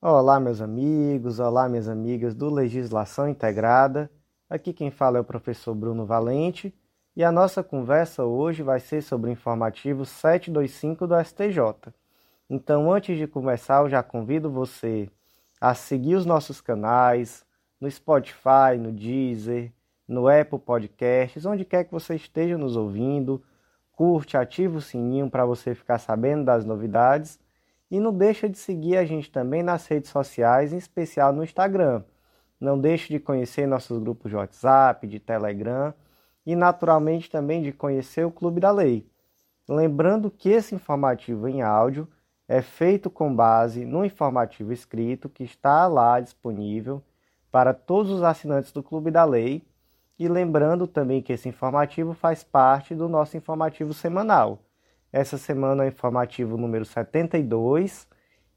Olá, meus amigos, olá, minhas amigas do Legislação Integrada. Aqui quem fala é o professor Bruno Valente e a nossa conversa hoje vai ser sobre o informativo 725 do STJ. Então, antes de começar, eu já convido você a seguir os nossos canais no Spotify, no Deezer, no Apple Podcasts, onde quer que você esteja nos ouvindo. Curte, ativa o sininho para você ficar sabendo das novidades e não deixa de seguir a gente também nas redes sociais, em especial no Instagram. Não deixe de conhecer nossos grupos de WhatsApp, de Telegram e naturalmente também de conhecer o Clube da Lei. Lembrando que esse informativo em áudio é feito com base no informativo escrito que está lá disponível para todos os assinantes do Clube da Lei. E lembrando também que esse informativo faz parte do nosso informativo semanal essa semana é o informativo número 72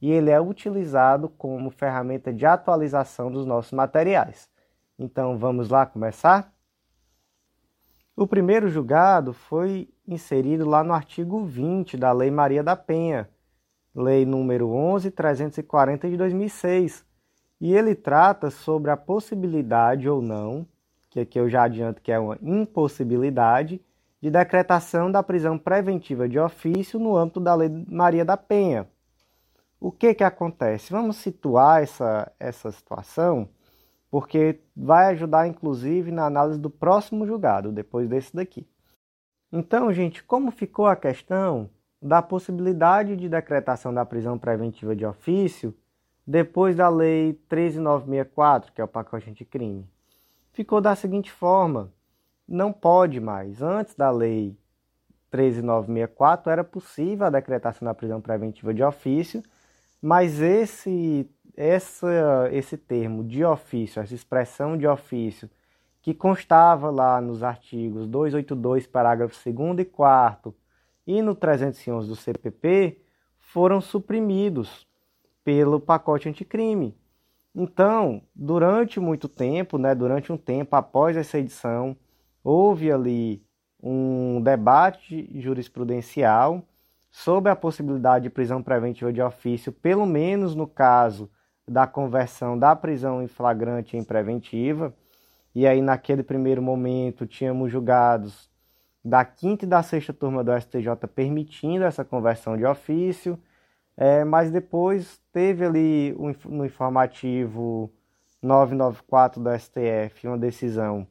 e ele é utilizado como ferramenta de atualização dos nossos materiais. Então vamos lá começar? O primeiro julgado foi inserido lá no artigo 20 da Lei Maria da Penha, Lei número 11.340 de 2006, e ele trata sobre a possibilidade ou não, que aqui eu já adianto que é uma impossibilidade, de decretação da prisão preventiva de ofício no âmbito da Lei Maria da Penha. O que, que acontece? Vamos situar essa, essa situação, porque vai ajudar, inclusive, na análise do próximo julgado, depois desse daqui. Então, gente, como ficou a questão da possibilidade de decretação da prisão preventiva de ofício depois da Lei 13964, que é o pacote anticrime? Ficou da seguinte forma não pode mais. Antes da lei 13964 era possível a decretação da prisão preventiva de ofício, mas esse essa, esse termo de ofício, essa expressão de ofício, que constava lá nos artigos 282, parágrafo 2 e 4 e no 311 do CPP, foram suprimidos pelo pacote anticrime. Então, durante muito tempo, né, durante um tempo após essa edição, houve ali um debate jurisprudencial sobre a possibilidade de prisão preventiva de ofício, pelo menos no caso da conversão da prisão em flagrante em preventiva. E aí, naquele primeiro momento, tínhamos julgados da quinta e da sexta turma do STJ permitindo essa conversão de ofício, é, mas depois teve ali no informativo 994 do STF uma decisão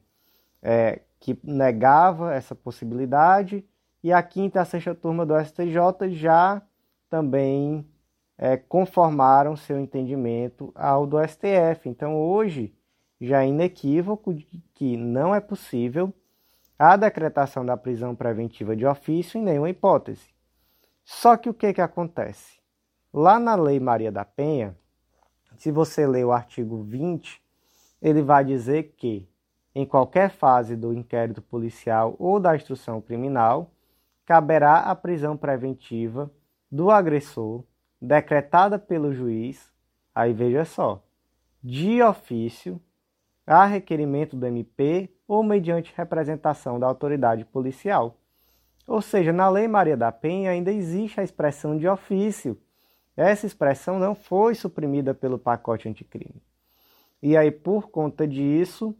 é, que negava essa possibilidade, e a quinta e a sexta turma do STJ já também é, conformaram seu entendimento ao do STF. Então, hoje, já é inequívoco que não é possível a decretação da prisão preventiva de ofício em nenhuma hipótese. Só que o que, que acontece? Lá na Lei Maria da Penha, se você ler o artigo 20, ele vai dizer que em qualquer fase do inquérito policial ou da instrução criminal, caberá a prisão preventiva do agressor decretada pelo juiz, aí veja só, de ofício, a requerimento do MP ou mediante representação da autoridade policial. Ou seja, na Lei Maria da Penha ainda existe a expressão de ofício. Essa expressão não foi suprimida pelo pacote anticrime. E aí, por conta disso,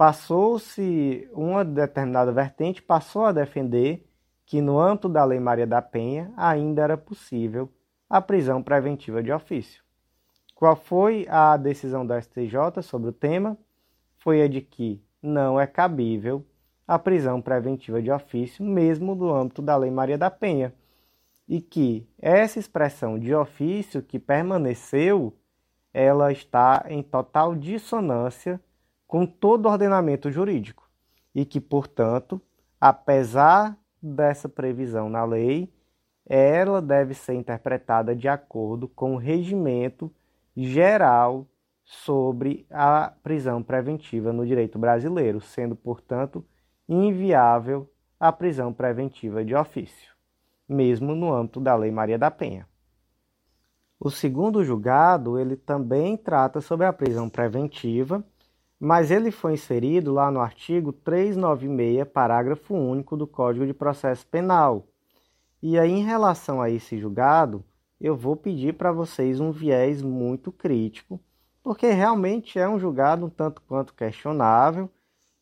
passou-se uma determinada vertente passou a defender que no âmbito da Lei Maria da Penha ainda era possível a prisão preventiva de ofício. Qual foi a decisão da STJ sobre o tema? Foi a de que não é cabível a prisão preventiva de ofício, mesmo no âmbito da Lei Maria da Penha, e que essa expressão de ofício que permaneceu, ela está em total dissonância com todo o ordenamento jurídico e que, portanto, apesar dessa previsão na lei, ela deve ser interpretada de acordo com o regimento geral sobre a prisão preventiva no direito brasileiro, sendo, portanto, inviável a prisão preventiva de ofício, mesmo no âmbito da Lei Maria da Penha. O segundo julgado, ele também trata sobre a prisão preventiva mas ele foi inserido lá no artigo 396, parágrafo único do Código de Processo Penal. E aí, em relação a esse julgado, eu vou pedir para vocês um viés muito crítico, porque realmente é um julgado um tanto quanto questionável,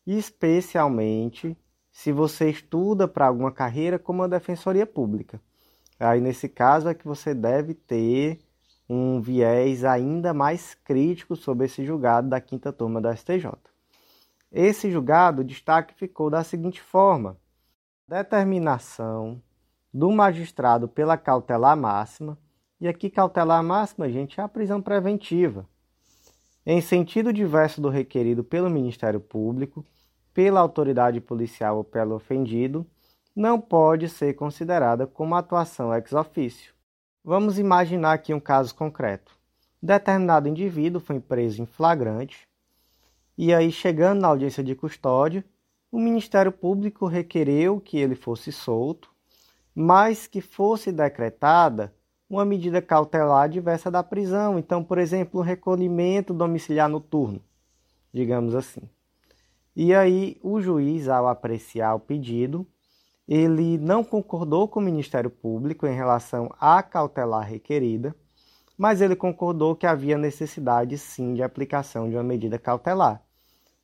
especialmente se você estuda para alguma carreira como a defensoria pública. Aí nesse caso é que você deve ter um viés ainda mais crítico sobre esse julgado da quinta turma da STJ. Esse julgado, o destaque ficou da seguinte forma: determinação do magistrado pela cautelar máxima, e aqui cautelar máxima, gente, é a prisão preventiva, em sentido diverso do requerido pelo Ministério Público, pela autoridade policial ou pelo ofendido, não pode ser considerada como atuação ex officio. Vamos imaginar aqui um caso concreto. Determinado indivíduo foi preso em flagrante, e aí, chegando na audiência de custódia, o Ministério Público requereu que ele fosse solto, mas que fosse decretada uma medida cautelar diversa da prisão. Então, por exemplo, um recolhimento domiciliar noturno, digamos assim. E aí, o juiz, ao apreciar o pedido, ele não concordou com o Ministério Público em relação à cautelar requerida, mas ele concordou que havia necessidade sim de aplicação de uma medida cautelar.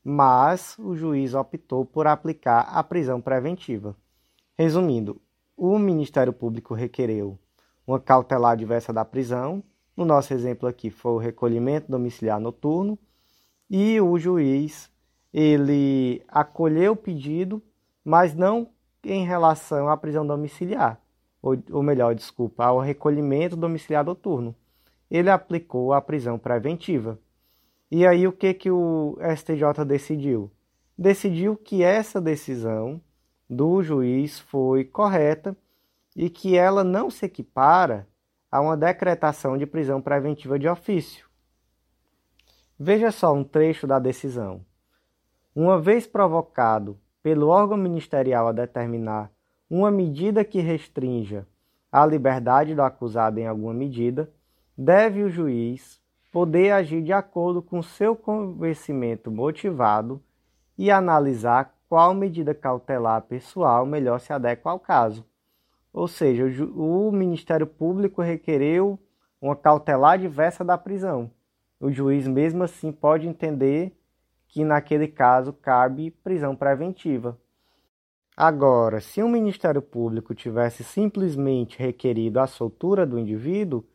Mas o juiz optou por aplicar a prisão preventiva. Resumindo, o Ministério Público requereu uma cautelar diversa da prisão, no nosso exemplo aqui foi o recolhimento domiciliar noturno, e o juiz ele acolheu o pedido, mas não em relação à prisão domiciliar, ou, ou melhor, desculpa, ao recolhimento domiciliar noturno. Ele aplicou a prisão preventiva. E aí o que, que o STJ decidiu? Decidiu que essa decisão do juiz foi correta e que ela não se equipara a uma decretação de prisão preventiva de ofício. Veja só um trecho da decisão. Uma vez provocado pelo órgão ministerial a determinar uma medida que restrinja a liberdade do acusado em alguma medida, deve o juiz poder agir de acordo com seu convencimento motivado e analisar qual medida cautelar pessoal melhor se adequa ao caso. Ou seja, o Ministério Público requereu uma cautelar diversa da prisão. O juiz, mesmo assim, pode entender que naquele caso cabe prisão preventiva. Agora, se o Ministério Público tivesse simplesmente requerido a soltura do indivíduo,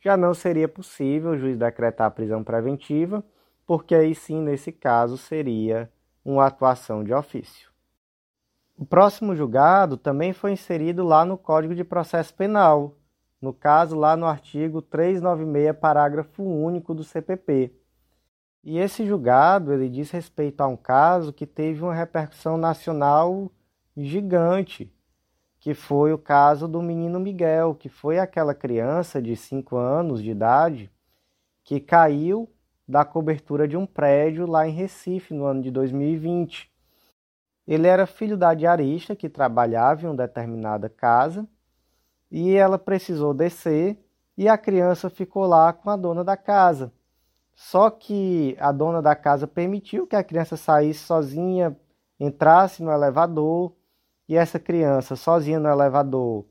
já não seria possível o juiz decretar a prisão preventiva, porque aí sim, nesse caso, seria uma atuação de ofício. O próximo julgado também foi inserido lá no Código de Processo Penal, no caso lá no artigo 396, parágrafo único do CPP. E esse julgado, ele diz respeito a um caso que teve uma repercussão nacional gigante, que foi o caso do menino Miguel, que foi aquela criança de 5 anos de idade que caiu da cobertura de um prédio lá em Recife no ano de 2020. Ele era filho da diarista que trabalhava em uma determinada casa e ela precisou descer e a criança ficou lá com a dona da casa. Só que a dona da casa permitiu que a criança saísse sozinha, entrasse no elevador e essa criança sozinha no elevador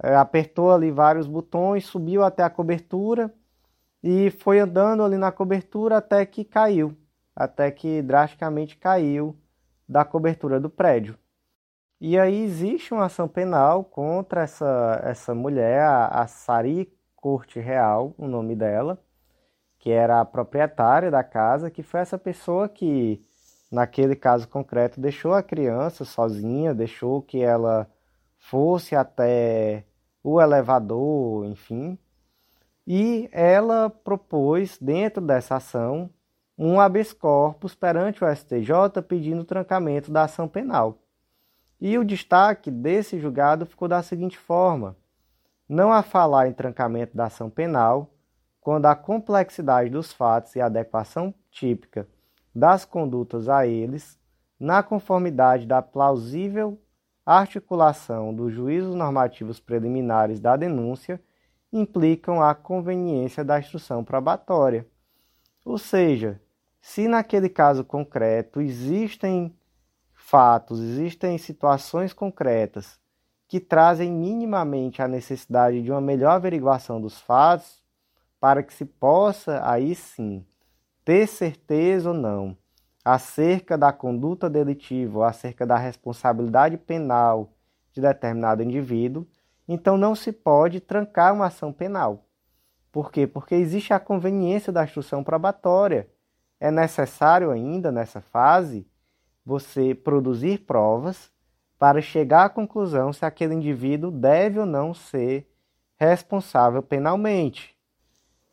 é, apertou ali vários botões, subiu até a cobertura e foi andando ali na cobertura até que caiu, até que drasticamente caiu da cobertura do prédio. E aí existe uma ação penal contra essa, essa mulher, a, a Sari Corte Real, o nome dela, que era a proprietária da casa, que foi essa pessoa que naquele caso concreto, deixou a criança sozinha, deixou que ela fosse até o elevador, enfim, e ela propôs, dentro dessa ação, um habeas corpus perante o STJ pedindo trancamento da ação penal. E o destaque desse julgado ficou da seguinte forma: não há falar em trancamento da ação penal quando a complexidade dos fatos e a adequação típica das condutas a eles, na conformidade da plausível articulação dos juízos normativos preliminares da denúncia, implicam a conveniência da instrução probatória. Ou seja, se naquele caso concreto existem fatos, existem situações concretas que trazem minimamente a necessidade de uma melhor averiguação dos fatos para que se possa, aí sim, ter certeza ou não acerca da conduta delitiva ou acerca da responsabilidade penal de determinado indivíduo, então não se pode trancar uma ação penal. Por quê? Porque existe a conveniência da instrução probatória. É necessário ainda, nessa fase, você produzir provas para chegar à conclusão se aquele indivíduo deve ou não ser responsável penalmente.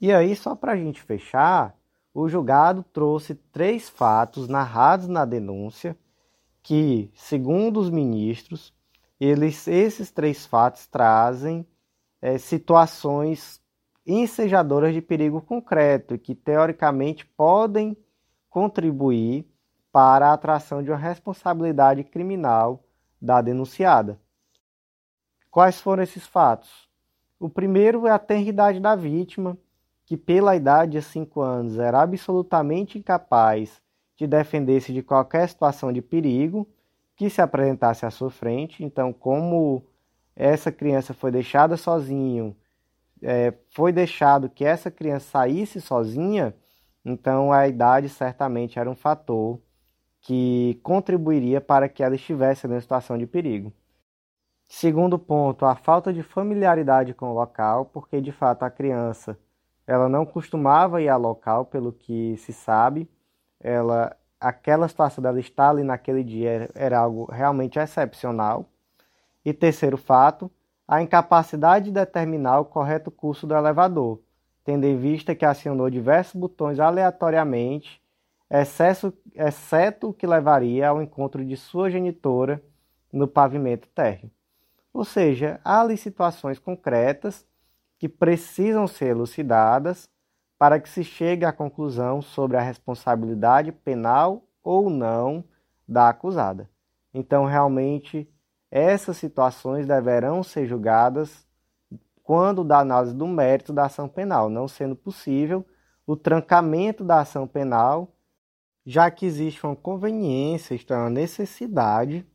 E aí, só para a gente fechar, o julgado trouxe três fatos narrados na denúncia que, segundo os ministros, eles, esses três fatos trazem é, situações ensejadoras de perigo concreto que, teoricamente, podem contribuir para a atração de uma responsabilidade criminal da denunciada. Quais foram esses fatos? O primeiro é a tenridade da vítima, que, pela idade de 5 anos, era absolutamente incapaz de defender-se de qualquer situação de perigo que se apresentasse à sua frente. Então, como essa criança foi deixada sozinho, é, foi deixado que essa criança saísse sozinha, então a idade certamente era um fator que contribuiria para que ela estivesse na situação de perigo. Segundo ponto, a falta de familiaridade com o local, porque de fato a criança ela não costumava ir ao local, pelo que se sabe. Ela, aquela situação dela estar ali naquele dia era, era algo realmente excepcional. E terceiro fato, a incapacidade de determinar o correto curso do elevador, tendo em vista que acionou diversos botões aleatoriamente, excesso, exceto o que levaria ao encontro de sua genitora no pavimento térreo. Ou seja, há ali situações concretas que precisam ser elucidadas para que se chegue à conclusão sobre a responsabilidade penal ou não da acusada. Então, realmente, essas situações deverão ser julgadas quando da análise do mérito da ação penal, não sendo possível o trancamento da ação penal, já que existe uma conveniência, isto é, uma necessidade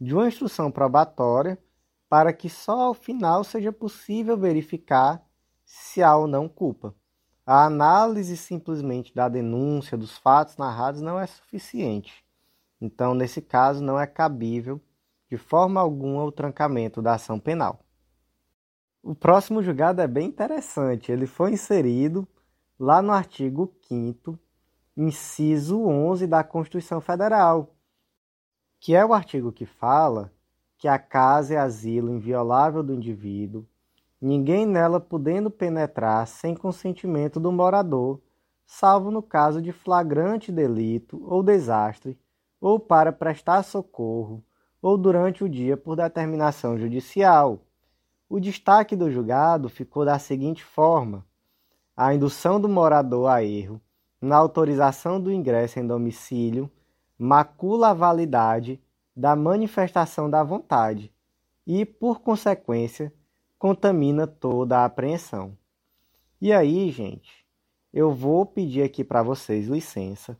de uma instrução probatória para que só ao final seja possível verificar se há ou não culpa. A análise simplesmente da denúncia dos fatos narrados não é suficiente. Então, nesse caso, não é cabível de forma alguma o trancamento da ação penal. O próximo julgado é bem interessante. Ele foi inserido lá no artigo 5 inciso 11 da Constituição Federal, que é o artigo que fala que a casa é asilo inviolável do indivíduo, ninguém nela podendo penetrar sem consentimento do morador, salvo no caso de flagrante delito ou desastre, ou para prestar socorro, ou durante o dia por determinação judicial. O destaque do julgado ficou da seguinte forma: a indução do morador a erro na autorização do ingresso em domicílio macula a validade da manifestação da vontade e, por consequência, contamina toda a apreensão. E aí, gente, eu vou pedir aqui para vocês licença,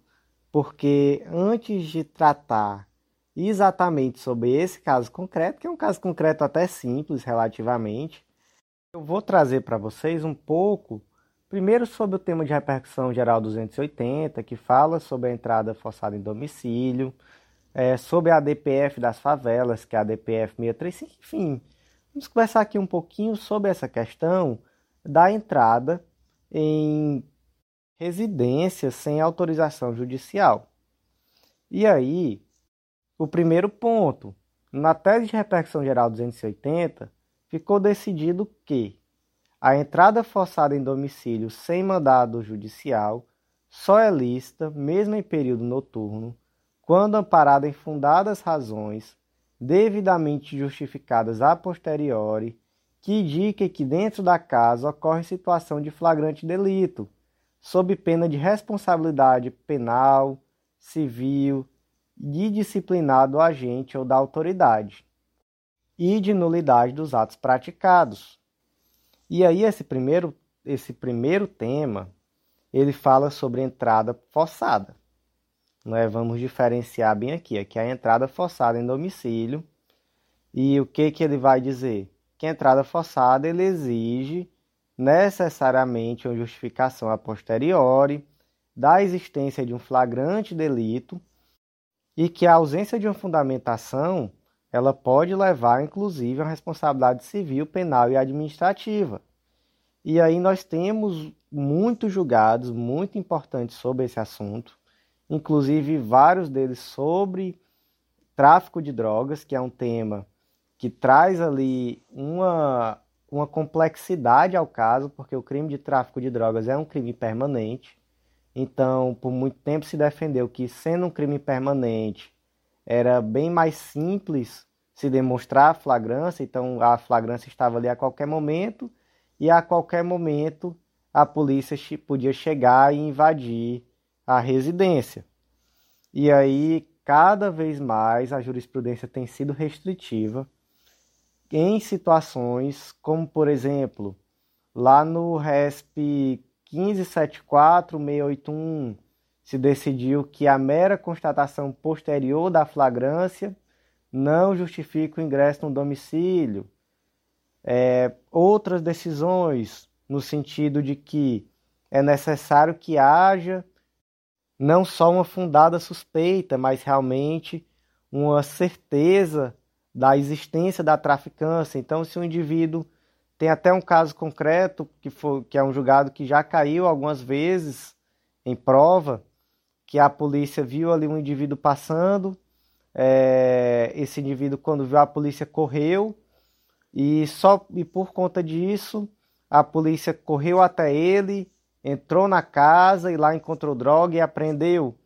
porque antes de tratar exatamente sobre esse caso concreto, que é um caso concreto até simples relativamente, eu vou trazer para vocês um pouco, primeiro sobre o tema de repercussão geral 280, que fala sobre a entrada forçada em domicílio, é, sobre a DPF das favelas, que é a DPF 635, enfim. Vamos conversar aqui um pouquinho sobre essa questão da entrada em residência sem autorização judicial. E aí, o primeiro ponto, na tese de repercussão geral 280, ficou decidido que a entrada forçada em domicílio sem mandado judicial só é lícita, mesmo em período noturno, quando amparada em fundadas razões, devidamente justificadas a posteriori, que indiquem que dentro da casa ocorre situação de flagrante delito, sob pena de responsabilidade penal, civil, de disciplinar do agente ou da autoridade, e de nulidade dos atos praticados. E aí esse primeiro, esse primeiro tema, ele fala sobre entrada forçada né, vamos diferenciar bem aqui, aqui é a entrada forçada em domicílio E o que, que ele vai dizer? Que a entrada forçada ele exige necessariamente uma justificação a posteriori da existência de um flagrante delito e que a ausência de uma fundamentação ela pode levar inclusive a responsabilidade civil, penal e administrativa. E aí nós temos muitos julgados muito importantes sobre esse assunto, inclusive vários deles sobre tráfico de drogas, que é um tema que traz ali uma, uma complexidade ao caso, porque o crime de tráfico de drogas é um crime permanente. Então, por muito tempo se defendeu que, sendo um crime permanente, era bem mais simples se demonstrar a flagrância, então a flagrância estava ali a qualquer momento, e a qualquer momento a polícia podia chegar e invadir a residência. E aí, cada vez mais, a jurisprudência tem sido restritiva em situações como, por exemplo, lá no RESP 1574681 se decidiu que a mera constatação posterior da flagrância não justifica o ingresso no domicílio. É, outras decisões no sentido de que é necessário que haja não só uma fundada suspeita, mas realmente uma certeza da existência da traficância. Então, se o indivíduo tem até um caso concreto que, foi, que é um julgado que já caiu algumas vezes em prova, que a polícia viu ali um indivíduo passando, é, esse indivíduo quando viu a polícia correu e só e por conta disso a polícia correu até ele, entrou na casa e lá encontrou droga e apreendeu.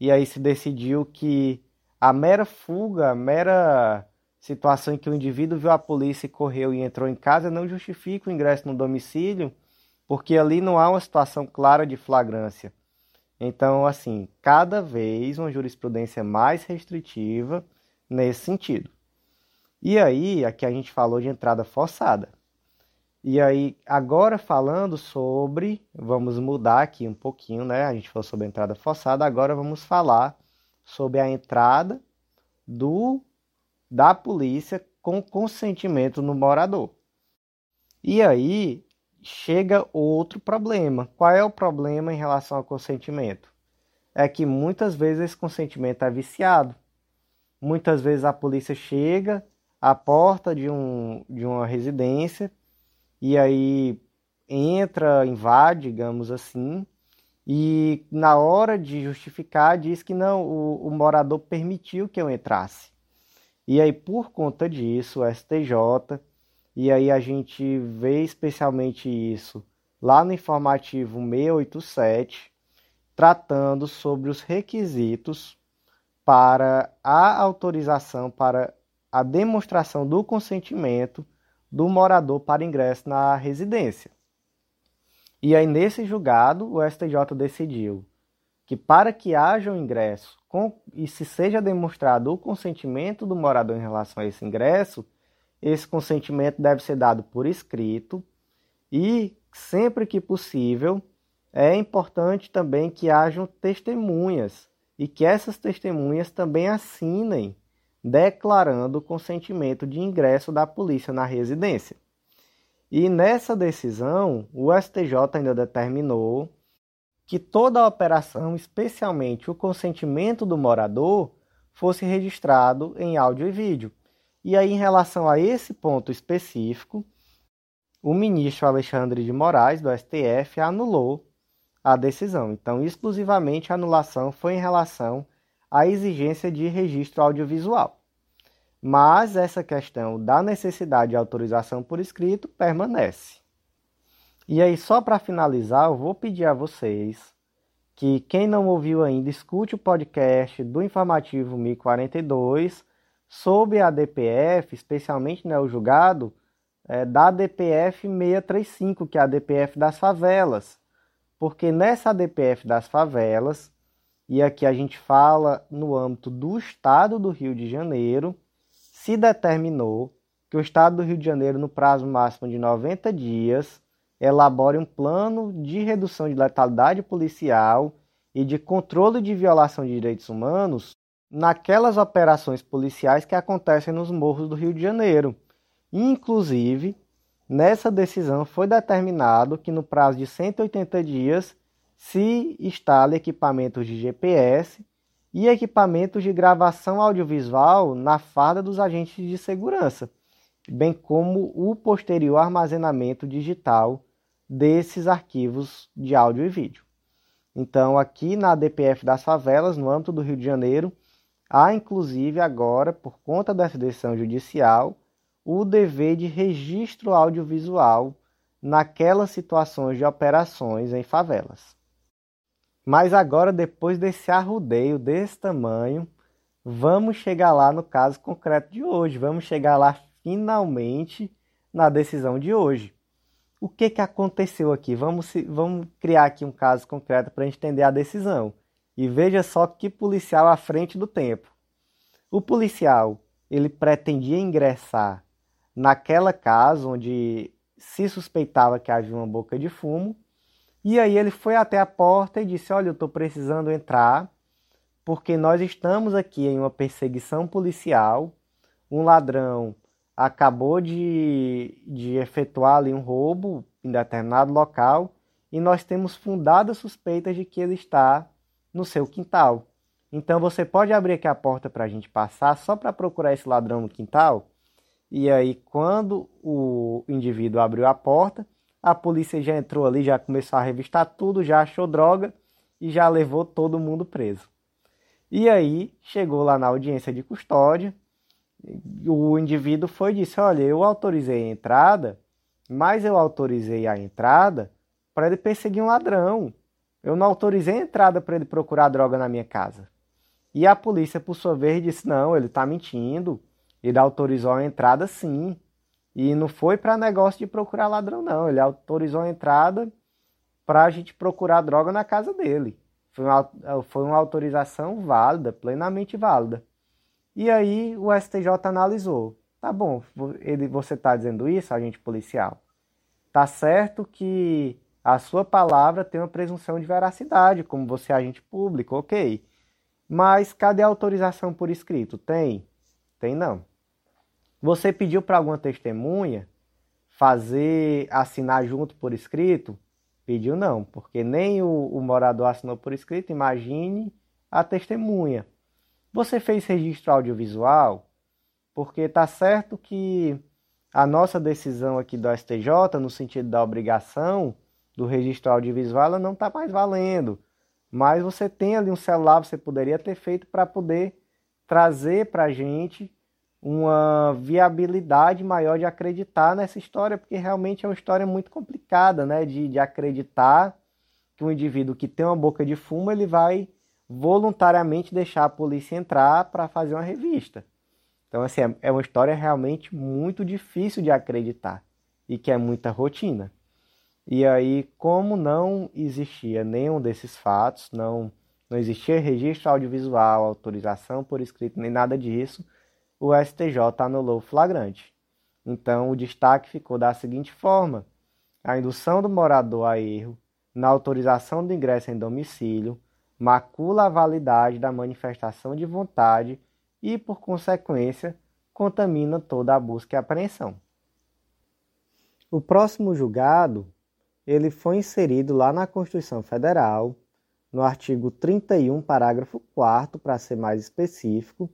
E aí se decidiu que a mera fuga, a mera situação em que o indivíduo viu a polícia e correu e entrou em casa não justifica o ingresso no domicílio, porque ali não há uma situação clara de flagrância. Então, assim, cada vez uma jurisprudência mais restritiva nesse sentido. E aí, aqui a gente falou de entrada forçada. E aí, agora falando sobre, vamos mudar aqui um pouquinho, né? A gente falou sobre a entrada forçada, agora vamos falar sobre a entrada do da polícia com consentimento no morador. E aí chega outro problema. Qual é o problema em relação ao consentimento? É que muitas vezes esse consentimento é viciado. Muitas vezes a polícia chega à porta de, um, de uma residência e aí entra, invade, digamos assim, e na hora de justificar diz que não, o, o morador permitiu que eu entrasse. E aí, por conta disso, o STJ, e aí a gente vê especialmente isso lá no informativo 687, tratando sobre os requisitos para a autorização para a demonstração do consentimento do morador para ingresso na residência. E aí, nesse julgado, o STJ decidiu que para que haja o um ingresso com, e se seja demonstrado o consentimento do morador em relação a esse ingresso, esse consentimento deve ser dado por escrito e, sempre que possível, é importante também que hajam testemunhas e que essas testemunhas também assinem declarando o consentimento de ingresso da polícia na residência. E nessa decisão, o STJ ainda determinou que toda a operação, especialmente o consentimento do morador, fosse registrado em áudio e vídeo. E aí, em relação a esse ponto específico, o ministro Alexandre de Moraes, do STF, anulou a decisão. Então, exclusivamente a anulação foi em relação à exigência de registro audiovisual. Mas essa questão da necessidade de autorização por escrito permanece. E aí, só para finalizar, eu vou pedir a vocês que quem não ouviu ainda, escute o podcast do Informativo 1042 sobre a DPF, especialmente né, o julgado é, da DPF 635, que é a DPF das favelas. Porque nessa DPF das favelas, e aqui a gente fala no âmbito do Estado do Rio de Janeiro, se determinou que o Estado do Rio de Janeiro, no prazo máximo de 90 dias, elabore um plano de redução de letalidade policial e de controle de violação de direitos humanos naquelas operações policiais que acontecem nos morros do Rio de Janeiro. Inclusive, nessa decisão foi determinado que no prazo de 180 dias se instale equipamentos de GPS e equipamentos de gravação audiovisual na farda dos agentes de segurança, bem como o posterior armazenamento digital desses arquivos de áudio e vídeo. Então, aqui na DPF das favelas, no âmbito do Rio de Janeiro, há inclusive agora, por conta dessa decisão judicial, o dever de registro audiovisual naquelas situações de operações em favelas. Mas agora, depois desse arrudeio desse tamanho, vamos chegar lá no caso concreto de hoje. Vamos chegar lá finalmente na decisão de hoje. O que, que aconteceu aqui? Vamos, vamos criar aqui um caso concreto para entender a decisão. E veja só que policial à frente do tempo. O policial, ele pretendia ingressar naquela casa onde se suspeitava que havia uma boca de fumo, e aí ele foi até a porta e disse: "Olha, eu estou precisando entrar porque nós estamos aqui em uma perseguição policial. Um ladrão acabou de, de efetuar ali um roubo em determinado local e nós temos fundadas suspeitas de que ele está no seu quintal. Então você pode abrir aqui a porta para a gente passar só para procurar esse ladrão no quintal? E aí, quando o indivíduo abriu a porta, a polícia já entrou ali, já começou a revistar tudo, já achou droga e já levou todo mundo preso. E aí, chegou lá na audiência de custódia, o indivíduo foi e disse: Olha, eu autorizei a entrada, mas eu autorizei a entrada para ele perseguir um ladrão. Eu não autorizei a entrada para ele procurar droga na minha casa. E a polícia, por sua vez, disse: Não, ele está mentindo. Ele autorizou a entrada sim. E não foi para negócio de procurar ladrão, não. Ele autorizou a entrada para a gente procurar droga na casa dele. Foi uma, foi uma autorização válida, plenamente válida. E aí o STJ analisou. Tá bom, ele, você está dizendo isso, agente policial? Tá certo que a sua palavra tem uma presunção de veracidade, como você é agente público, ok. Mas cadê a autorização por escrito? Tem? Tem não. Você pediu para alguma testemunha fazer, assinar junto por escrito? Pediu não, porque nem o, o morador assinou por escrito, imagine a testemunha. Você fez registro audiovisual? Porque está certo que a nossa decisão aqui do STJ, no sentido da obrigação do registro audiovisual, ela não está mais valendo. Mas você tem ali um celular, você poderia ter feito para poder trazer para a gente uma viabilidade maior de acreditar nessa história, porque realmente é uma história muito complicada, né? De, de acreditar que um indivíduo que tem uma boca de fumo ele vai voluntariamente deixar a polícia entrar para fazer uma revista. Então, assim, é, é uma história realmente muito difícil de acreditar e que é muita rotina. E aí, como não existia nenhum desses fatos, não, não existia registro audiovisual, autorização por escrito, nem nada disso, o STJ anulou o flagrante. Então, o destaque ficou da seguinte forma: a indução do morador a erro na autorização do ingresso em domicílio macula a validade da manifestação de vontade e, por consequência, contamina toda a busca e apreensão. O próximo julgado ele foi inserido lá na Constituição Federal, no artigo 31, parágrafo 4 para ser mais específico,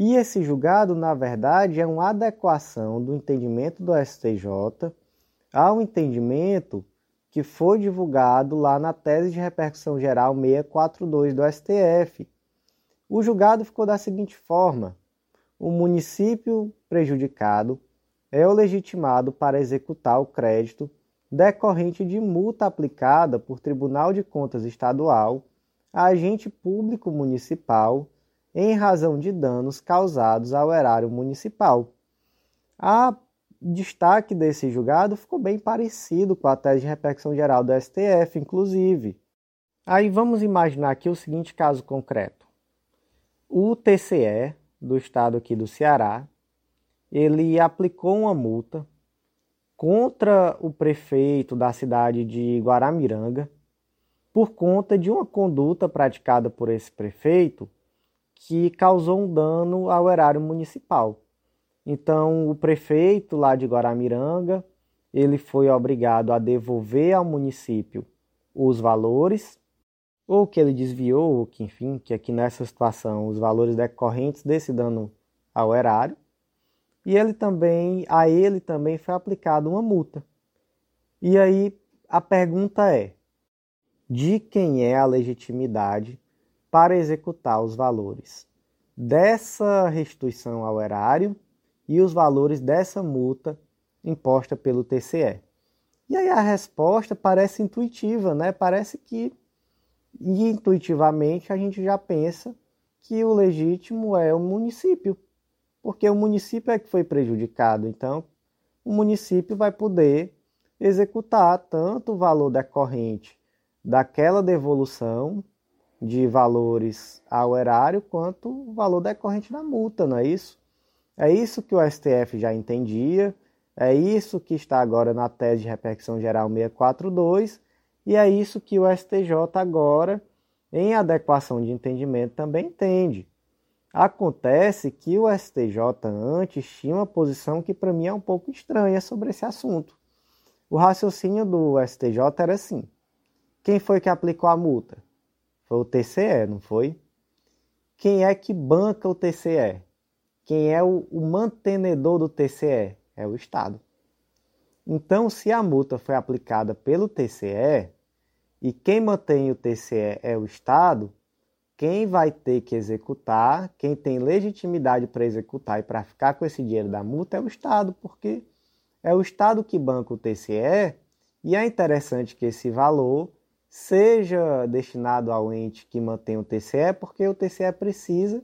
e esse julgado, na verdade, é uma adequação do entendimento do STJ ao entendimento que foi divulgado lá na tese de repercussão geral 642 do STF. O julgado ficou da seguinte forma: o município prejudicado é o legitimado para executar o crédito decorrente de multa aplicada por Tribunal de Contas Estadual a agente público municipal em razão de danos causados ao erário municipal. A destaque desse julgado ficou bem parecido com a tese de repercussão geral do STF, inclusive. Aí vamos imaginar aqui o seguinte caso concreto. O TCE do estado aqui do Ceará, ele aplicou uma multa contra o prefeito da cidade de Guaramiranga por conta de uma conduta praticada por esse prefeito que causou um dano ao erário municipal. Então, o prefeito lá de Guaramiranga, ele foi obrigado a devolver ao município os valores, ou que ele desviou, ou que, enfim, que aqui nessa situação, os valores decorrentes desse dano ao erário. E ele também, a ele também foi aplicada uma multa. E aí a pergunta é: de quem é a legitimidade para executar os valores dessa restituição ao erário e os valores dessa multa imposta pelo TCE. E aí a resposta parece intuitiva, né? Parece que intuitivamente a gente já pensa que o legítimo é o município, porque o município é que foi prejudicado. Então, o município vai poder executar tanto o valor decorrente daquela devolução de valores ao erário quanto o valor decorrente da multa, não é isso? É isso que o STF já entendia, é isso que está agora na tese de repercussão geral 642 e é isso que o STJ agora, em adequação de entendimento, também entende. Acontece que o STJ antes tinha uma posição que para mim é um pouco estranha sobre esse assunto. O raciocínio do STJ era assim: quem foi que aplicou a multa? Foi o TCE, não foi? Quem é que banca o TCE? Quem é o, o mantenedor do TCE? É o Estado. Então, se a multa foi aplicada pelo TCE e quem mantém o TCE é o Estado, quem vai ter que executar, quem tem legitimidade para executar e para ficar com esse dinheiro da multa é o Estado, porque é o Estado que banca o TCE e é interessante que esse valor seja destinado ao ente que mantém o TCE, porque o TCE precisa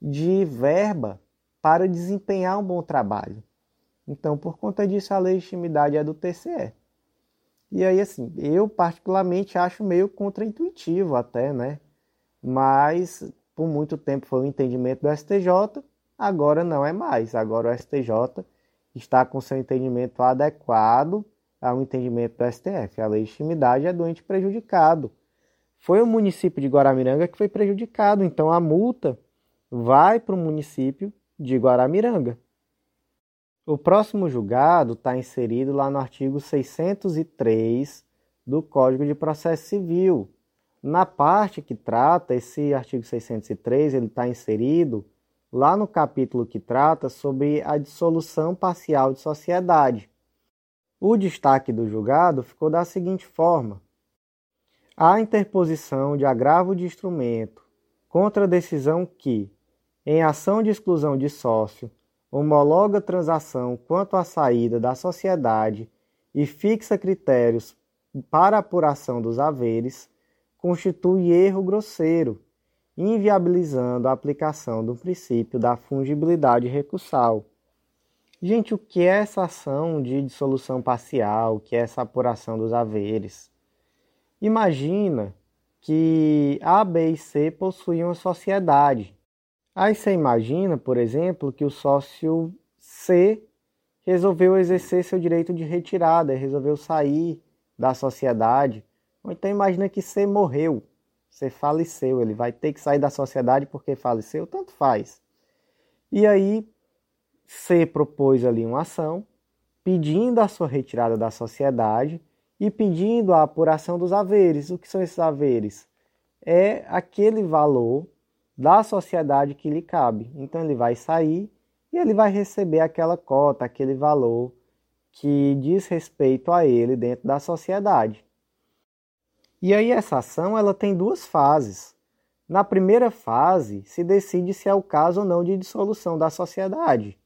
de verba para desempenhar um bom trabalho. Então, por conta disso, a legitimidade é do TCE. E aí, assim, eu particularmente acho meio contraintuitivo até, né? Mas por muito tempo foi o entendimento do STJ, agora não é mais. Agora o STJ está com seu entendimento adequado ao entendimento do STF. A legitimidade é do ente prejudicado. Foi o município de Guaramiranga que foi prejudicado, então a multa vai para o município de Guaramiranga. O próximo julgado está inserido lá no artigo 603 do Código de Processo Civil. Na parte que trata, esse artigo 603 ele está inserido lá no capítulo que trata sobre a dissolução parcial de sociedade. O destaque do julgado ficou da seguinte forma: a interposição de agravo de instrumento contra a decisão que, em ação de exclusão de sócio, homologa transação quanto à saída da sociedade e fixa critérios para apuração dos haveres, constitui erro grosseiro inviabilizando a aplicação do princípio da fungibilidade recursal. Gente, o que é essa ação de dissolução parcial? O que é essa apuração dos haveres? Imagina que A, B e C possuem uma sociedade. Aí você imagina, por exemplo, que o sócio C resolveu exercer seu direito de retirada, resolveu sair da sociedade. Ou então imagina que C morreu. Você faleceu, ele vai ter que sair da sociedade porque faleceu, tanto faz. E aí, C propôs ali uma ação pedindo a sua retirada da sociedade e pedindo a apuração dos haveres. O que são esses haveres? É aquele valor da sociedade que lhe cabe. Então ele vai sair e ele vai receber aquela cota, aquele valor que diz respeito a ele dentro da sociedade. E aí essa ação ela tem duas fases. Na primeira fase, se decide se é o caso ou não de dissolução da sociedade.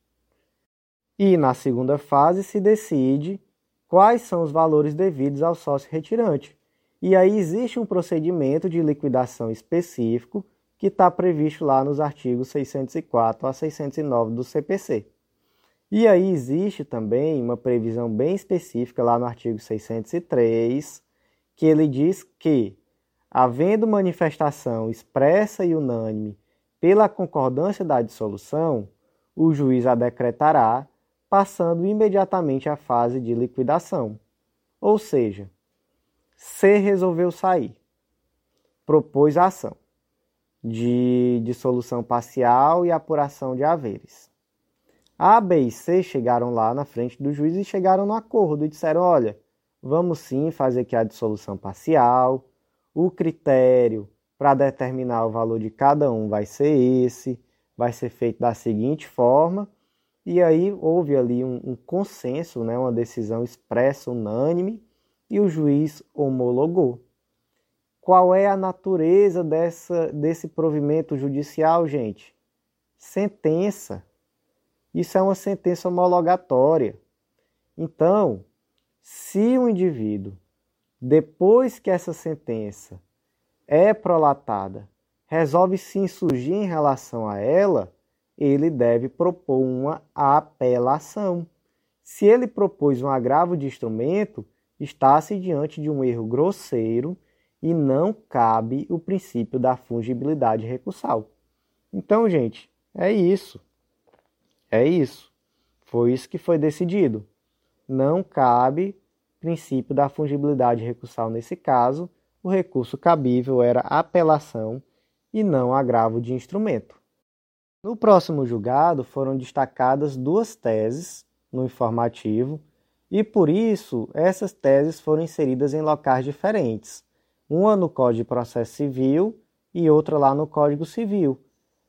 E na segunda fase, se decide quais são os valores devidos ao sócio retirante. E aí existe um procedimento de liquidação específico que está previsto lá nos artigos 604 a 609 do CPC. E aí existe também uma previsão bem específica lá no artigo 603 que ele diz que, havendo manifestação expressa e unânime pela concordância da dissolução, o juiz a decretará, passando imediatamente à fase de liquidação. Ou seja, C resolveu sair, propôs a ação. de dissolução parcial e apuração de haveres. A, B e C chegaram lá na frente do juiz e chegaram no acordo e disseram: olha, vamos sim fazer aqui a dissolução parcial, o critério para determinar o valor de cada um vai ser esse, vai ser feito da seguinte forma, e aí houve ali um, um consenso, né, uma decisão expressa, unânime, e o juiz homologou. Qual é a natureza dessa, desse provimento judicial, gente? Sentença. Isso é uma sentença homologatória. Então, se o indivíduo, depois que essa sentença é prolatada, resolve se insurgir em relação a ela, ele deve propor uma apelação. Se ele propôs um agravo de instrumento, está-se diante de um erro grosseiro e não cabe o princípio da fungibilidade recursal. Então, gente, é isso. É isso. Foi isso que foi decidido. Não cabe princípio da fungibilidade recursal nesse caso. O recurso cabível era apelação e não agravo de instrumento. No próximo julgado foram destacadas duas teses no informativo e por isso essas teses foram inseridas em locais diferentes, uma no Código de Processo Civil e outra lá no Código Civil,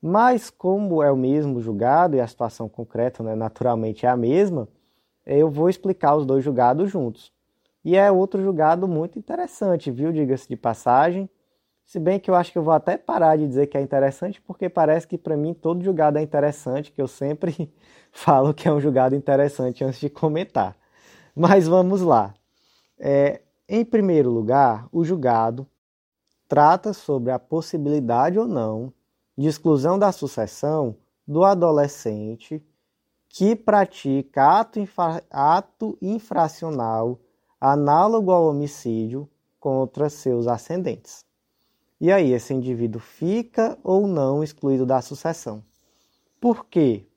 mas, como é o mesmo julgado e a situação concreta né, naturalmente é a mesma, eu vou explicar os dois julgados juntos. E é outro julgado muito interessante, viu? Diga-se de passagem. Se bem que eu acho que eu vou até parar de dizer que é interessante, porque parece que para mim todo julgado é interessante, que eu sempre falo que é um julgado interessante antes de comentar. Mas vamos lá. É, em primeiro lugar, o julgado trata sobre a possibilidade ou não de exclusão da sucessão do adolescente que pratica ato, infra ato infracional análogo ao homicídio contra seus ascendentes. E aí, esse indivíduo fica ou não excluído da sucessão? Por quê?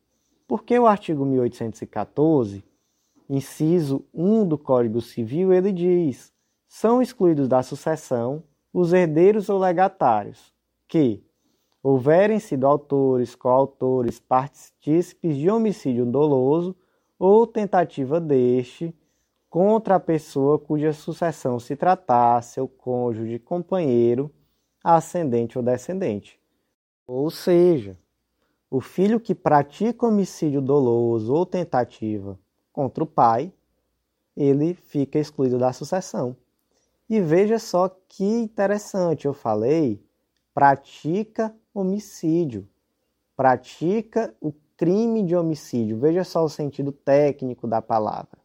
Porque o artigo 1814, inciso 1 do Código Civil, ele diz: são excluídos da sucessão os herdeiros ou legatários que, houverem sido autores, coautores, partícipes de homicídio doloso ou tentativa deste contra a pessoa cuja sucessão se tratasse, seu cônjuge, companheiro, ascendente ou descendente. Ou seja, o filho que pratica homicídio doloso ou tentativa contra o pai, ele fica excluído da sucessão. E veja só que interessante, eu falei, pratica homicídio. Pratica o crime de homicídio. Veja só o sentido técnico da palavra.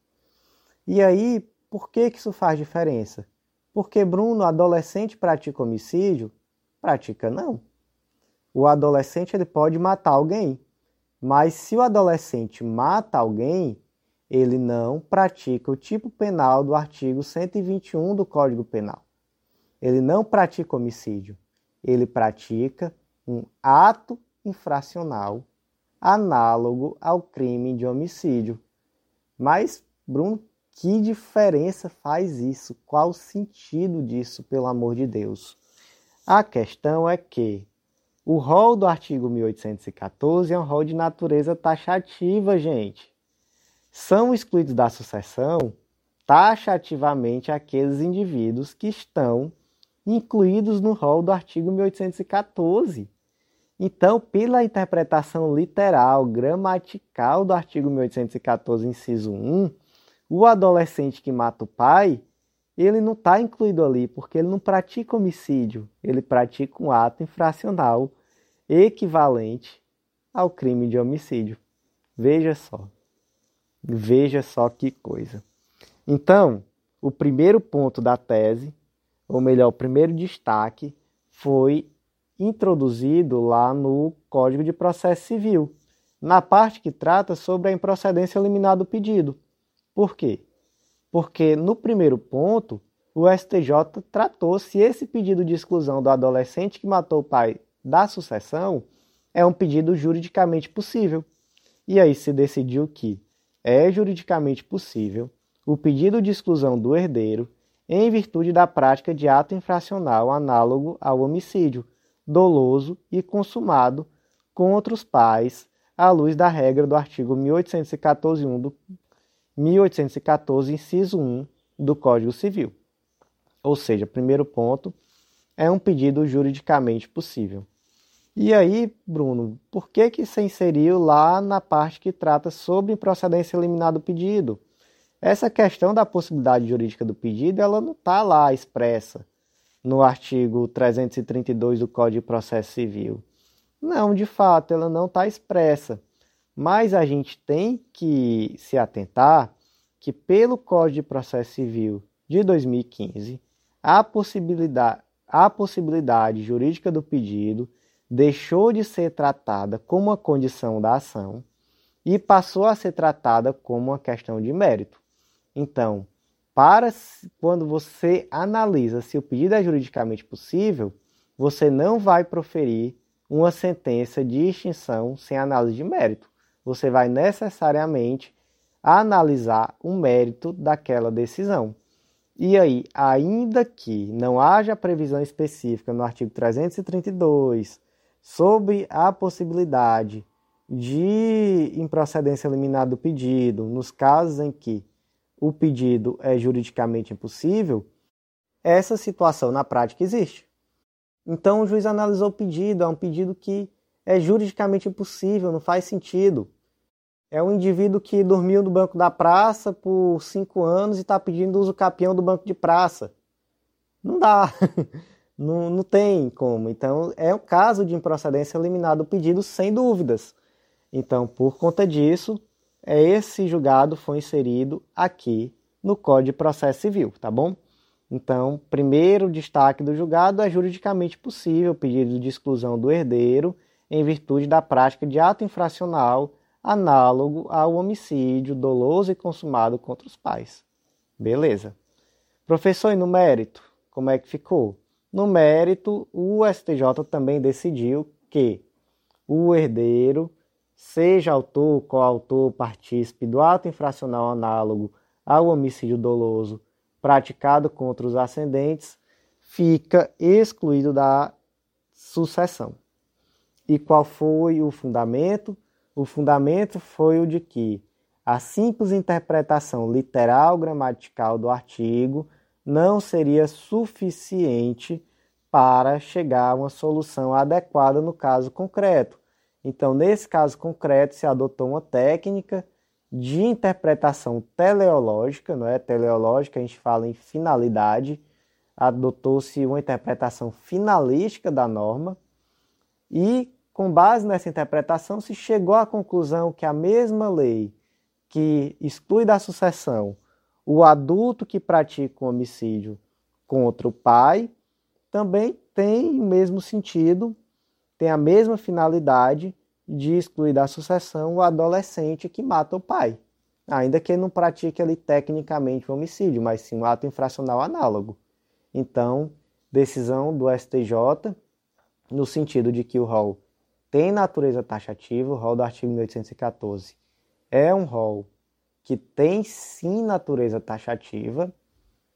E aí, por que, que isso faz diferença? Porque, Bruno, adolescente pratica homicídio? Pratica não. O adolescente ele pode matar alguém, mas se o adolescente mata alguém, ele não pratica o tipo penal do artigo 121 do Código Penal. Ele não pratica homicídio, ele pratica um ato infracional análogo ao crime de homicídio. Mas, Bruno, que diferença faz isso? Qual o sentido disso, pelo amor de Deus? A questão é que o rol do artigo 1814 é um rol de natureza taxativa, gente. São excluídos da sucessão taxativamente aqueles indivíduos que estão incluídos no rol do artigo 1814. Então, pela interpretação literal, gramatical do artigo 1814, inciso 1, o adolescente que mata o pai, ele não está incluído ali, porque ele não pratica homicídio, ele pratica um ato infracional equivalente ao crime de homicídio. Veja só. Veja só que coisa. Então, o primeiro ponto da tese ou melhor, o primeiro destaque foi introduzido lá no Código de Processo Civil, na parte que trata sobre a improcedência liminar do pedido. Por quê? Porque no primeiro ponto, o STJ tratou se esse pedido de exclusão do adolescente que matou o pai da sucessão é um pedido juridicamente possível. E aí se decidiu que é juridicamente possível o pedido de exclusão do herdeiro em virtude da prática de ato infracional análogo ao homicídio, doloso e consumado contra os pais, à luz da regra do artigo 1814, 1 do 1814, inciso 1 do Código Civil. Ou seja, primeiro ponto, é um pedido juridicamente possível. E aí, Bruno, por que que se inseriu lá na parte que trata sobre improcedência eliminada do pedido? Essa questão da possibilidade jurídica do pedido, ela não está lá expressa no artigo 332 do Código de Processo Civil. Não, de fato, ela não está expressa. Mas a gente tem que se atentar que, pelo Código de Processo Civil de 2015, a possibilidade, a possibilidade jurídica do pedido deixou de ser tratada como uma condição da ação e passou a ser tratada como uma questão de mérito. Então, para quando você analisa se o pedido é juridicamente possível, você não vai proferir uma sentença de extinção sem análise de mérito. Você vai necessariamente analisar o mérito daquela decisão. E aí, ainda que não haja previsão específica no artigo 332 sobre a possibilidade de improcedência eliminada do pedido, nos casos em que o pedido é juridicamente impossível, essa situação na prática existe. Então o juiz analisou o pedido, é um pedido que é juridicamente impossível, não faz sentido. É um indivíduo que dormiu no banco da praça por cinco anos e está pedindo uso capião do banco de praça. Não dá, não, não tem como. Então é um caso de improcedência eliminado o pedido sem dúvidas. Então, por conta disso, é esse julgado foi inserido aqui no Código de Processo Civil, tá bom? Então, primeiro destaque do julgado é juridicamente possível o pedido de exclusão do herdeiro em virtude da prática de ato infracional análogo ao homicídio doloso e consumado contra os pais. Beleza. Professor, e no mérito, como é que ficou? No mérito, o STJ também decidiu que o herdeiro seja autor, coautor, partícipe do ato infracional análogo ao homicídio doloso praticado contra os ascendentes, fica excluído da sucessão. E qual foi o fundamento? O fundamento foi o de que a simples interpretação literal gramatical do artigo não seria suficiente para chegar a uma solução adequada no caso concreto, então, nesse caso concreto, se adotou uma técnica de interpretação teleológica, não é? Teleológica, a gente fala em finalidade, adotou-se uma interpretação finalística da norma e, com base nessa interpretação, se chegou à conclusão que a mesma lei que exclui da sucessão o adulto que pratica um homicídio contra o pai também tem o mesmo sentido tem a mesma finalidade de excluir da sucessão o adolescente que mata o pai, ainda que ele não pratique ali tecnicamente o homicídio, mas sim um ato infracional análogo. Então, decisão do STJ, no sentido de que o rol tem natureza taxativa, o rol do artigo 1814 é um rol que tem sim natureza taxativa,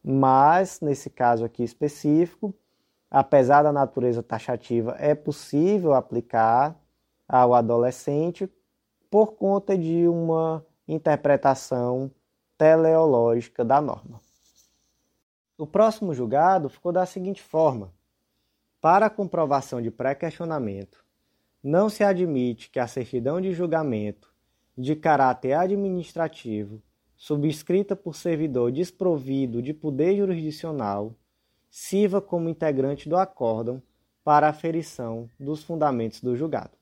mas nesse caso aqui específico, apesar da natureza taxativa, é possível aplicar ao adolescente por conta de uma interpretação teleológica da norma. O próximo julgado ficou da seguinte forma: para comprovação de pré-questionamento, não se admite que a certidão de julgamento de caráter administrativo, subscrita por servidor desprovido de poder jurisdicional, sirva como integrante do acórdão para aferição dos fundamentos do julgado.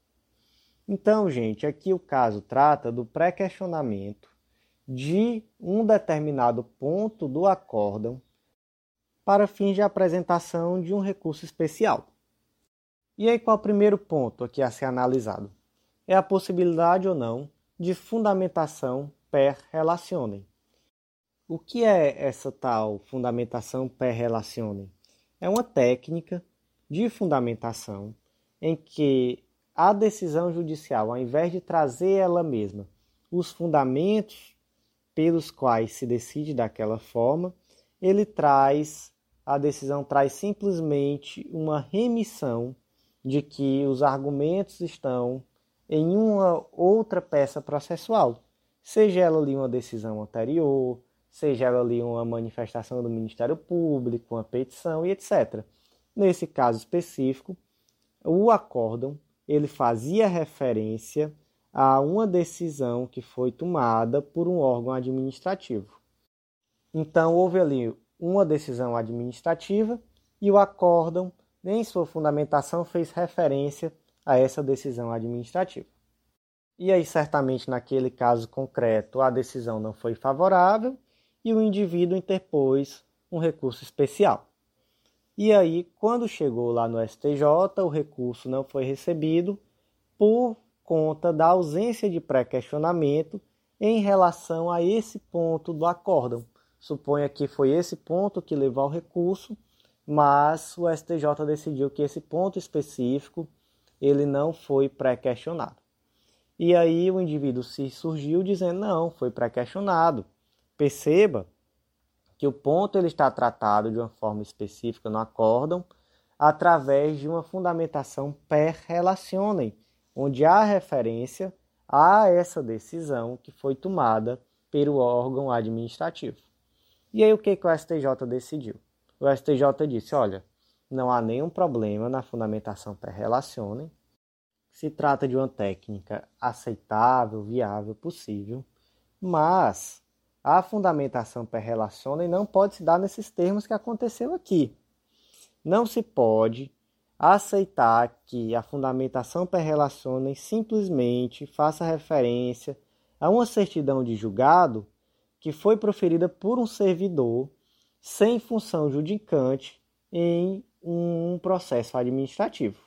Então, gente, aqui o caso trata do pré-questionamento de um determinado ponto do acórdão para fins de apresentação de um recurso especial. E aí qual é o primeiro ponto aqui a ser analisado? É a possibilidade ou não de fundamentação per relacionem. O que é essa tal fundamentação per relacionem? É uma técnica de fundamentação em que a decisão judicial, ao invés de trazer ela mesma os fundamentos pelos quais se decide daquela forma, ele traz a decisão traz simplesmente uma remissão de que os argumentos estão em uma outra peça processual, seja ela ali uma decisão anterior, seja ela ali uma manifestação do Ministério Público, uma petição e etc. Nesse caso específico, o acórdão ele fazia referência a uma decisão que foi tomada por um órgão administrativo. Então houve ali uma decisão administrativa e o acórdão, em sua fundamentação, fez referência a essa decisão administrativa. E aí, certamente, naquele caso concreto, a decisão não foi favorável e o indivíduo interpôs um recurso especial. E aí, quando chegou lá no STJ, o recurso não foi recebido por conta da ausência de pré-questionamento em relação a esse ponto do acórdão. Suponha que foi esse ponto que levou ao recurso, mas o STJ decidiu que esse ponto específico ele não foi pré-questionado. E aí o indivíduo se surgiu dizendo: não, foi pré-questionado. Perceba que o ponto ele está tratado de uma forma específica no acórdão através de uma fundamentação per relacionem, onde há referência a essa decisão que foi tomada pelo órgão administrativo. E aí o que, que o STJ decidiu? O STJ disse, olha, não há nenhum problema na fundamentação per relacionem, se trata de uma técnica aceitável, viável, possível, mas a fundamentação per relacionem não pode se dar nesses termos que aconteceu aqui. Não se pode aceitar que a fundamentação per relacionem simplesmente faça referência a uma certidão de julgado que foi proferida por um servidor sem função judicante em um processo administrativo.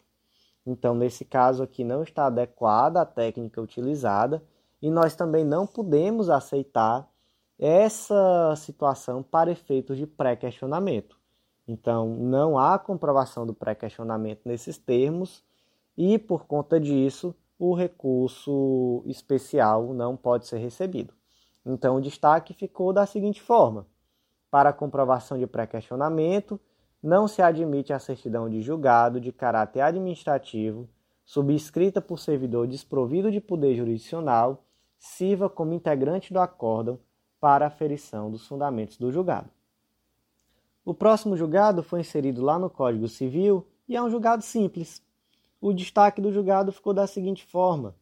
Então, nesse caso aqui, não está adequada a técnica utilizada e nós também não podemos aceitar essa situação para efeitos de pré-questionamento. Então, não há comprovação do pré-questionamento nesses termos e, por conta disso, o recurso especial não pode ser recebido. Então, o destaque ficou da seguinte forma: para comprovação de pré-questionamento, não se admite a certidão de julgado de caráter administrativo subscrita por servidor desprovido de poder jurisdicional, sirva como integrante do acórdão para aferição dos fundamentos do julgado. O próximo julgado foi inserido lá no Código Civil e é um julgado simples. O destaque do julgado ficou da seguinte forma: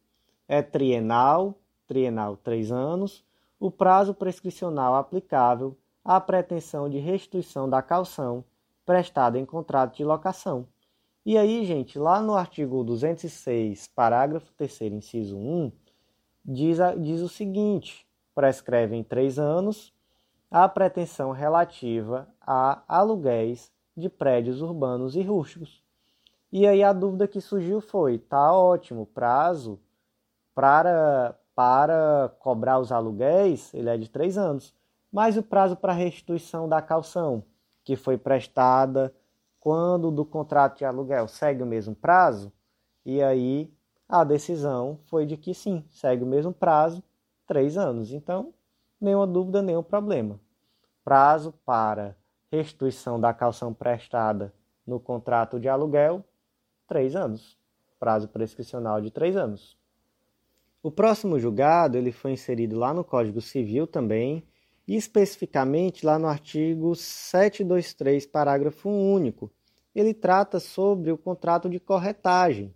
é trienal, trienal três anos, o prazo prescricional aplicável à pretensão de restituição da calção prestada em contrato de locação. E aí, gente, lá no artigo 206, parágrafo 3, inciso 1, diz, diz o seguinte: prescreve em três anos a pretensão relativa a aluguéis de prédios urbanos e rústicos. E aí a dúvida que surgiu foi: tá ótimo, prazo para, para cobrar os aluguéis ele é de três anos, mas o prazo para restituição da calção que foi prestada quando do contrato de aluguel segue o mesmo prazo? E aí a decisão foi de que sim, segue o mesmo prazo três anos. Então, nenhuma dúvida, nenhum problema. Prazo para restituição da calção prestada no contrato de aluguel, três anos. Prazo prescricional de três anos. O próximo julgado ele foi inserido lá no Código Civil também, e especificamente lá no artigo 723, parágrafo único. Ele trata sobre o contrato de corretagem.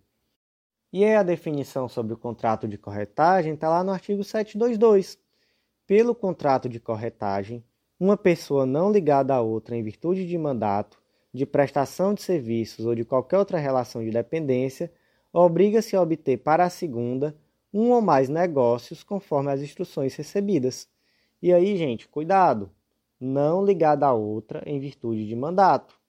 E a definição sobre o contrato de corretagem está lá no artigo 722. Pelo contrato de corretagem, uma pessoa não ligada a outra em virtude de mandato, de prestação de serviços ou de qualquer outra relação de dependência, obriga-se a obter para a segunda um ou mais negócios conforme as instruções recebidas. E aí, gente, cuidado! Não ligada a outra em virtude de mandato.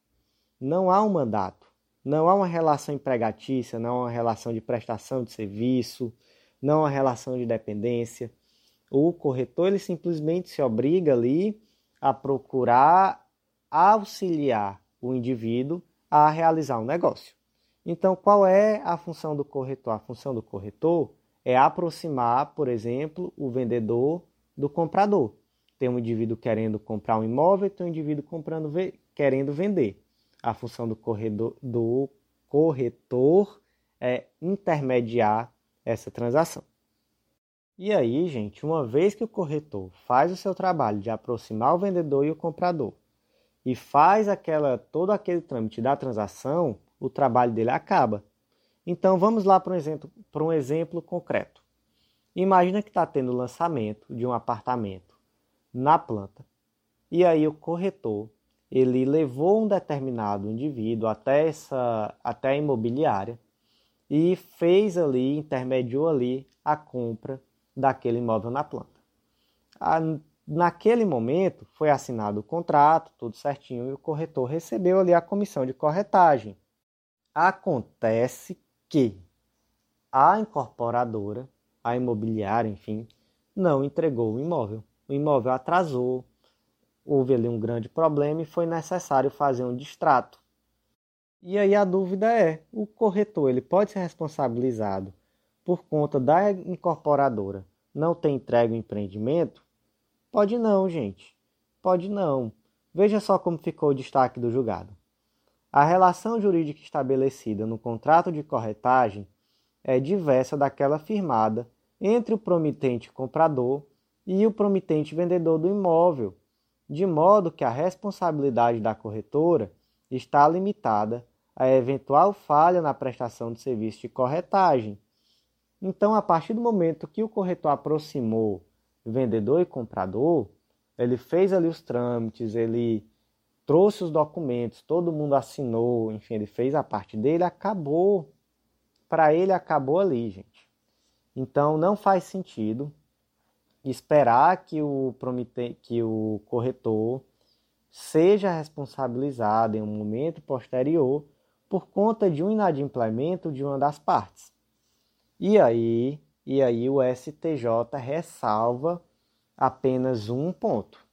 Não há um mandato. Não há uma relação empregatícia, não há uma relação de prestação de serviço, não há uma relação de dependência. O corretor ele simplesmente se obriga ali a procurar auxiliar o indivíduo a realizar um negócio. Então, qual é a função do corretor? A função do corretor é aproximar, por exemplo, o vendedor do comprador. Tem um indivíduo querendo comprar um imóvel, tem um indivíduo comprando, querendo vender a função do, corredor, do corretor é intermediar essa transação. E aí, gente, uma vez que o corretor faz o seu trabalho de aproximar o vendedor e o comprador e faz aquela todo aquele trâmite da transação, o trabalho dele acaba. Então vamos lá para um exemplo, para um exemplo concreto. Imagina que está tendo lançamento de um apartamento na planta e aí o corretor ele levou um determinado indivíduo até essa até a imobiliária e fez ali intermediou ali a compra daquele imóvel na planta. A, naquele momento foi assinado o contrato, tudo certinho e o corretor recebeu ali a comissão de corretagem. Acontece que a incorporadora, a imobiliária, enfim, não entregou o imóvel. O imóvel atrasou, houve ali um grande problema e foi necessário fazer um distrato. E aí a dúvida é, o corretor ele pode ser responsabilizado por conta da incorporadora não ter entregue o empreendimento? Pode não, gente. Pode não. Veja só como ficou o destaque do julgado. A relação jurídica estabelecida no contrato de corretagem é diversa daquela firmada entre o promitente comprador e o promitente vendedor do imóvel, de modo que a responsabilidade da corretora está limitada a eventual falha na prestação de serviço de corretagem. Então, a partir do momento que o corretor aproximou vendedor e comprador, ele fez ali os trâmites, ele trouxe os documentos, todo mundo assinou, enfim, ele fez a parte dele, acabou. Para ele acabou ali, gente. Então não faz sentido esperar que o promete, que o corretor seja responsabilizado em um momento posterior por conta de um inadimplemento de uma das partes. E aí, e aí o STJ ressalva apenas um ponto,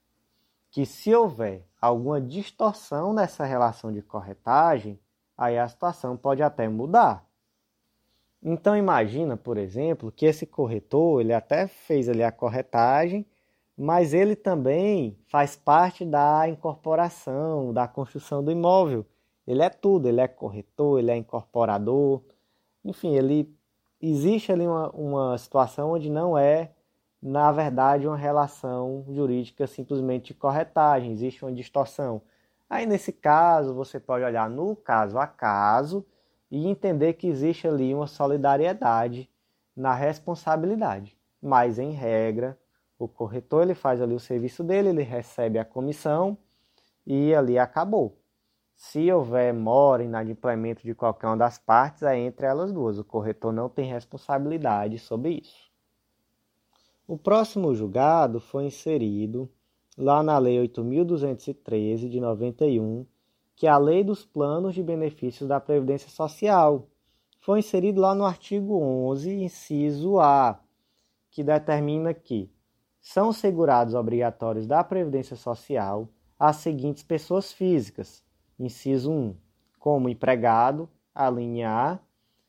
que se houver alguma distorção nessa relação de corretagem, aí a situação pode até mudar. Então imagina, por exemplo, que esse corretor, ele até fez ali a corretagem, mas ele também faz parte da incorporação, da construção do imóvel. Ele é tudo, ele é corretor, ele é incorporador, enfim, ele existe ali uma, uma situação onde não é na verdade, uma relação jurídica simplesmente de corretagem, existe uma distorção. Aí, nesse caso, você pode olhar no caso a caso e entender que existe ali uma solidariedade na responsabilidade. Mas, em regra, o corretor ele faz ali o serviço dele, ele recebe a comissão e ali acabou. Se houver mora, inadimplemento de qualquer uma das partes, é entre elas duas. O corretor não tem responsabilidade sobre isso. O próximo julgado foi inserido lá na Lei 8.213 de 91, que é a Lei dos Planos de Benefícios da Previdência Social. Foi inserido lá no artigo 11, inciso A, que determina que são segurados obrigatórios da Previdência Social as seguintes pessoas físicas. Inciso 1, como empregado, a linha A,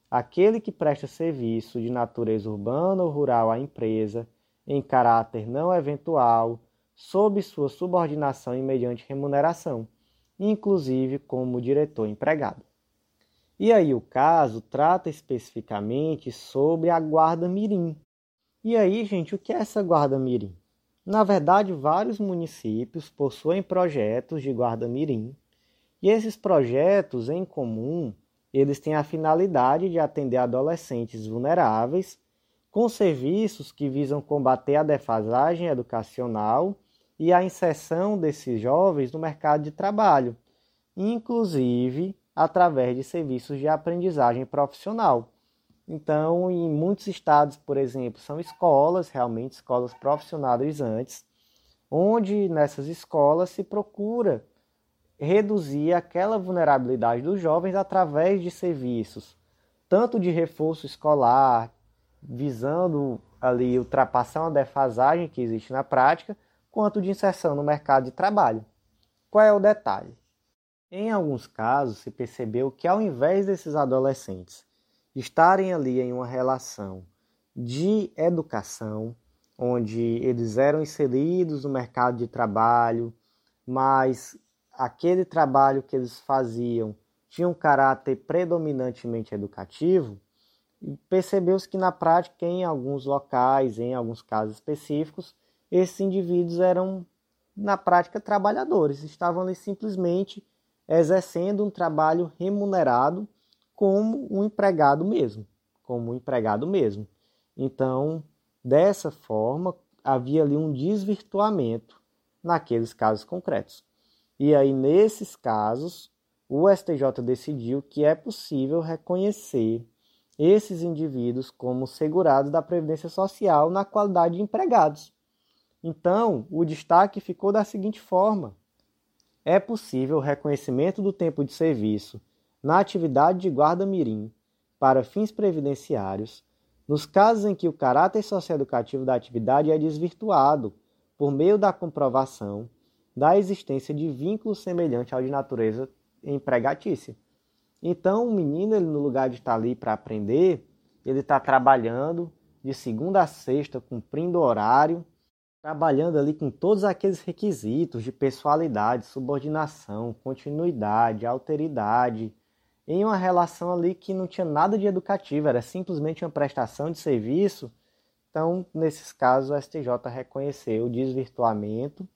aquele que presta serviço de natureza urbana ou rural à empresa em caráter não eventual, sob sua subordinação e mediante remuneração, inclusive como diretor empregado. E aí o caso trata especificamente sobre a guarda mirim. E aí, gente, o que é essa guarda mirim? Na verdade, vários municípios possuem projetos de guarda mirim, e esses projetos em comum, eles têm a finalidade de atender adolescentes vulneráveis com serviços que visam combater a defasagem educacional e a inserção desses jovens no mercado de trabalho, inclusive através de serviços de aprendizagem profissional. Então, em muitos estados, por exemplo, são escolas, realmente escolas profissionalizantes, onde nessas escolas se procura reduzir aquela vulnerabilidade dos jovens através de serviços, tanto de reforço escolar, visando ali ultrapassar uma defasagem que existe na prática, quanto de inserção no mercado de trabalho. Qual é o detalhe? Em alguns casos, se percebeu que ao invés desses adolescentes estarem ali em uma relação de educação, onde eles eram inseridos no mercado de trabalho, mas aquele trabalho que eles faziam tinha um caráter predominantemente educativo, percebeu-se que na prática, em alguns locais, em alguns casos específicos, esses indivíduos eram, na prática, trabalhadores, estavam ali simplesmente exercendo um trabalho remunerado como um empregado mesmo, como um empregado mesmo. Então, dessa forma, havia ali um desvirtuamento naqueles casos concretos. E aí, nesses casos, o STJ decidiu que é possível reconhecer esses indivíduos como segurados da Previdência Social na qualidade de empregados. Então, o destaque ficou da seguinte forma: é possível o reconhecimento do tempo de serviço na atividade de guarda-mirim para fins previdenciários nos casos em que o caráter socioeducativo da atividade é desvirtuado por meio da comprovação da existência de vínculo semelhante ao de natureza empregatícia. Então, o menino, ele, no lugar de estar ali para aprender, ele está trabalhando de segunda a sexta, cumprindo horário, trabalhando ali com todos aqueles requisitos de pessoalidade, subordinação, continuidade, alteridade, em uma relação ali que não tinha nada de educativo, era simplesmente uma prestação de serviço. Então, nesses casos, o STJ reconheceu o desvirtuamento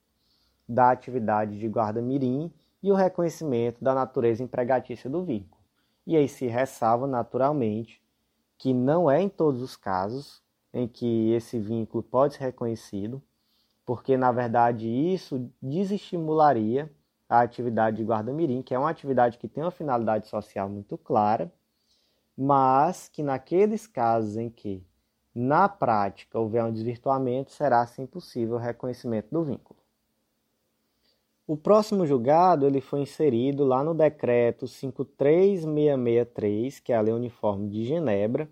da atividade de guarda-mirim e o reconhecimento da natureza empregatícia do vínculo. E aí se ressalva naturalmente que não é em todos os casos em que esse vínculo pode ser reconhecido, porque na verdade isso desestimularia a atividade de guarda-mirim, que é uma atividade que tem uma finalidade social muito clara, mas que naqueles casos em que na prática houver um desvirtuamento, será assim possível o reconhecimento do vínculo. O próximo julgado ele foi inserido lá no decreto 53663, que é a Lei Uniforme de Genebra,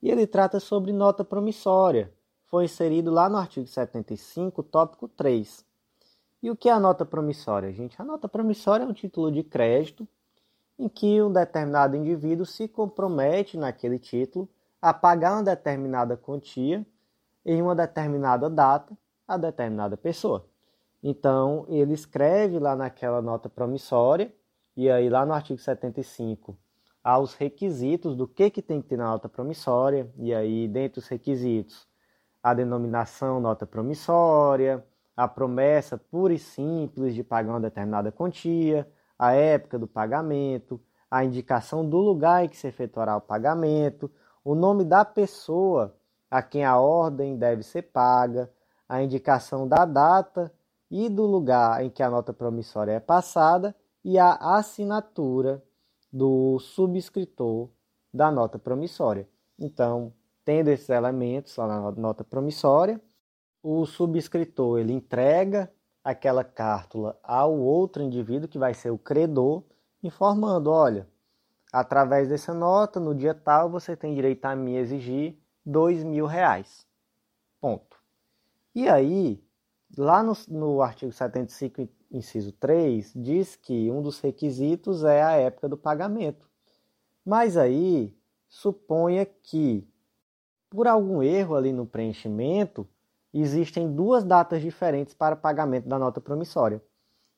e ele trata sobre nota promissória. Foi inserido lá no artigo 75, tópico 3. E o que é a nota promissória, gente? A nota promissória é um título de crédito em que um determinado indivíduo se compromete naquele título a pagar uma determinada quantia em uma determinada data a determinada pessoa. Então, ele escreve lá naquela nota promissória, e aí lá no artigo 75 há os requisitos do que, que tem que ter na nota promissória, e aí dentre os requisitos a denominação nota promissória, a promessa pura e simples de pagar uma determinada quantia, a época do pagamento, a indicação do lugar em que se efetuará o pagamento, o nome da pessoa a quem a ordem deve ser paga, a indicação da data e do lugar em que a nota promissória é passada e a assinatura do subscritor da nota promissória. Então, tendo esses elementos lá na nota promissória, o subscritor ele entrega aquela cártula ao outro indivíduo que vai ser o credor, informando, olha, através dessa nota, no dia tal, você tem direito a me exigir dois mil reais. Ponto. E aí, Lá no, no artigo 75, inciso 3, diz que um dos requisitos é a época do pagamento. Mas aí, suponha que, por algum erro ali no preenchimento, existem duas datas diferentes para pagamento da nota promissória.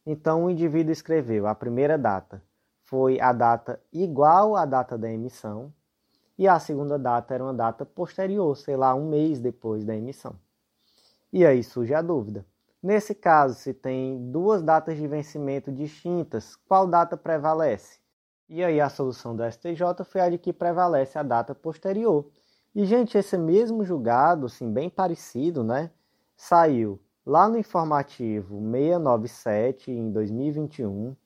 Então, o indivíduo escreveu a primeira data foi a data igual à data da emissão, e a segunda data era uma data posterior, sei lá, um mês depois da emissão. E aí surge a dúvida. Nesse caso, se tem duas datas de vencimento distintas, qual data prevalece? E aí a solução do STJ foi a de que prevalece a data posterior. E, gente, esse mesmo julgado, assim, bem parecido, né? Saiu lá no informativo 697 em 2021,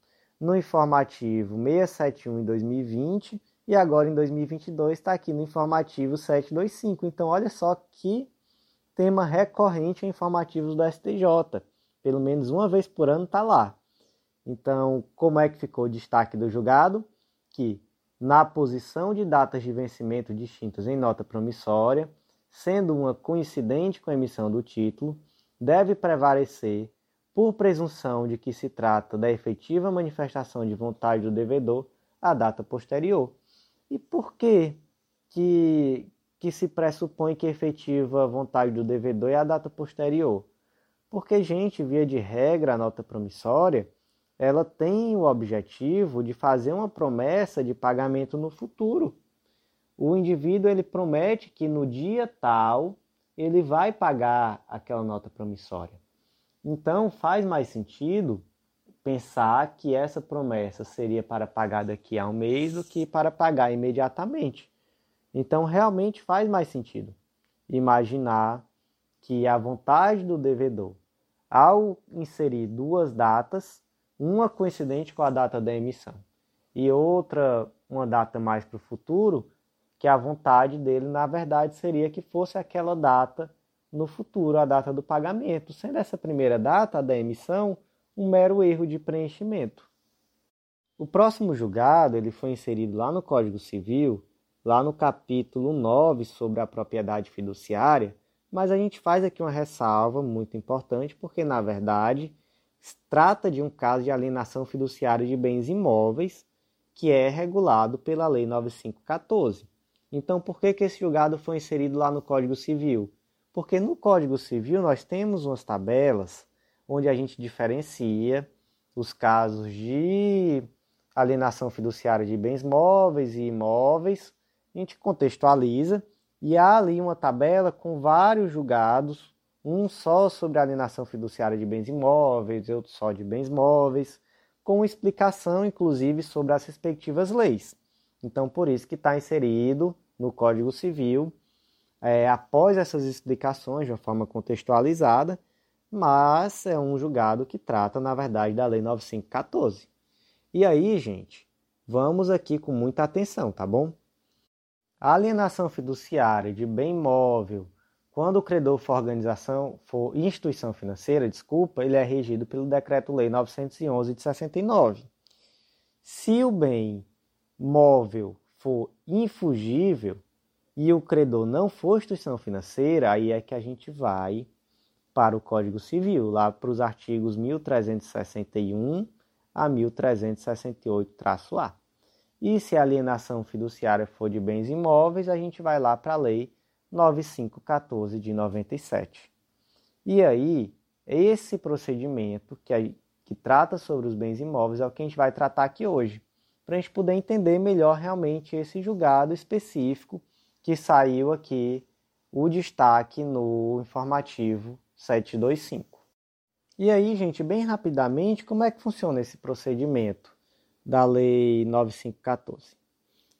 no informativo 671 em 2020 e agora em 2022 está aqui no informativo 725. Então, olha só que tema recorrente em informativos do STJ. Pelo menos uma vez por ano está lá. Então, como é que ficou o destaque do julgado? Que na posição de datas de vencimento distintas em nota promissória, sendo uma coincidente com a emissão do título, deve prevalecer, por presunção de que se trata da efetiva manifestação de vontade do devedor, a data posterior. E por que que, que se pressupõe que efetiva vontade do devedor é a data posterior. Porque, gente, via de regra, a nota promissória, ela tem o objetivo de fazer uma promessa de pagamento no futuro. O indivíduo ele promete que no dia tal ele vai pagar aquela nota promissória. Então faz mais sentido pensar que essa promessa seria para pagar daqui a um mês do que para pagar imediatamente. Então realmente faz mais sentido imaginar que a vontade do devedor, ao inserir duas datas, uma coincidente com a data da emissão e outra uma data mais para o futuro, que a vontade dele, na verdade, seria que fosse aquela data no futuro, a data do pagamento, sendo essa primeira data, a da emissão, um mero erro de preenchimento. O próximo julgado ele foi inserido lá no Código Civil, lá no capítulo 9 sobre a propriedade fiduciária, mas a gente faz aqui uma ressalva muito importante, porque na verdade trata de um caso de alienação fiduciária de bens imóveis que é regulado pela Lei 9514. Então, por que, que esse julgado foi inserido lá no Código Civil? Porque no Código Civil nós temos umas tabelas onde a gente diferencia os casos de alienação fiduciária de bens móveis e imóveis, a gente contextualiza e há ali uma tabela com vários julgados, um só sobre alienação fiduciária de bens imóveis, outro só de bens móveis, com explicação inclusive sobre as respectivas leis. Então, por isso que está inserido no Código Civil, é, após essas explicações de uma forma contextualizada, mas é um julgado que trata, na verdade, da Lei 9514. E aí, gente, vamos aqui com muita atenção, tá bom? A alienação fiduciária de bem imóvel, quando o credor for organização, for instituição financeira, desculpa, ele é regido pelo Decreto-Lei 911 de 69. Se o bem móvel for infugível e o credor não for instituição financeira, aí é que a gente vai para o Código Civil, lá para os artigos 1361 a 1368-A. E se a alienação fiduciária for de bens imóveis, a gente vai lá para a Lei 9514 de 97. E aí, esse procedimento que, que trata sobre os bens imóveis é o que a gente vai tratar aqui hoje, para a gente poder entender melhor realmente esse julgado específico que saiu aqui o destaque no informativo 725. E aí, gente, bem rapidamente, como é que funciona esse procedimento da Lei 9514?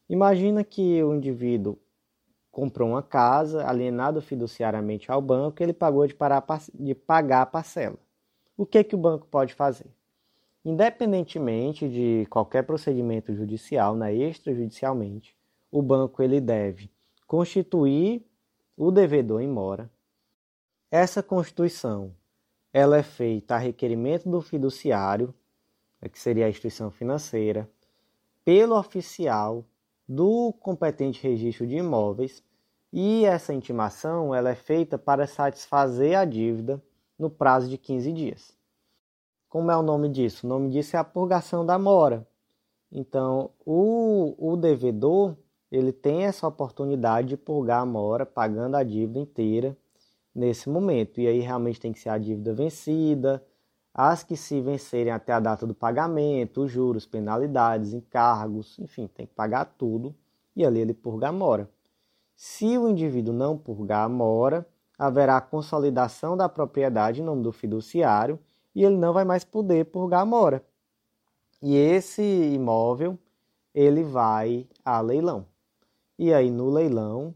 Imagina que o indivíduo comprou uma casa, alienado fiduciariamente ao banco, e ele pagou de, parar, de pagar a parcela. O que, que o banco pode fazer? Independentemente de qualquer procedimento judicial, né, extrajudicialmente, o banco ele deve constituir o devedor em mora, essa constituição ela é feita a requerimento do fiduciário, né, que seria a instituição financeira, pelo oficial do competente registro de imóveis, e essa intimação ela é feita para satisfazer a dívida no prazo de 15 dias. Como é o nome disso? O nome disso é a purgação da mora. Então, o, o devedor ele tem essa oportunidade de purgar a mora pagando a dívida inteira nesse momento. E aí realmente tem que ser a dívida vencida, as que se vencerem até a data do pagamento, os juros, penalidades, encargos, enfim, tem que pagar tudo e ali ele purga a mora. Se o indivíduo não purgar a mora, haverá consolidação da propriedade em nome do fiduciário e ele não vai mais poder purgar a mora. E esse imóvel ele vai a leilão. E aí no leilão,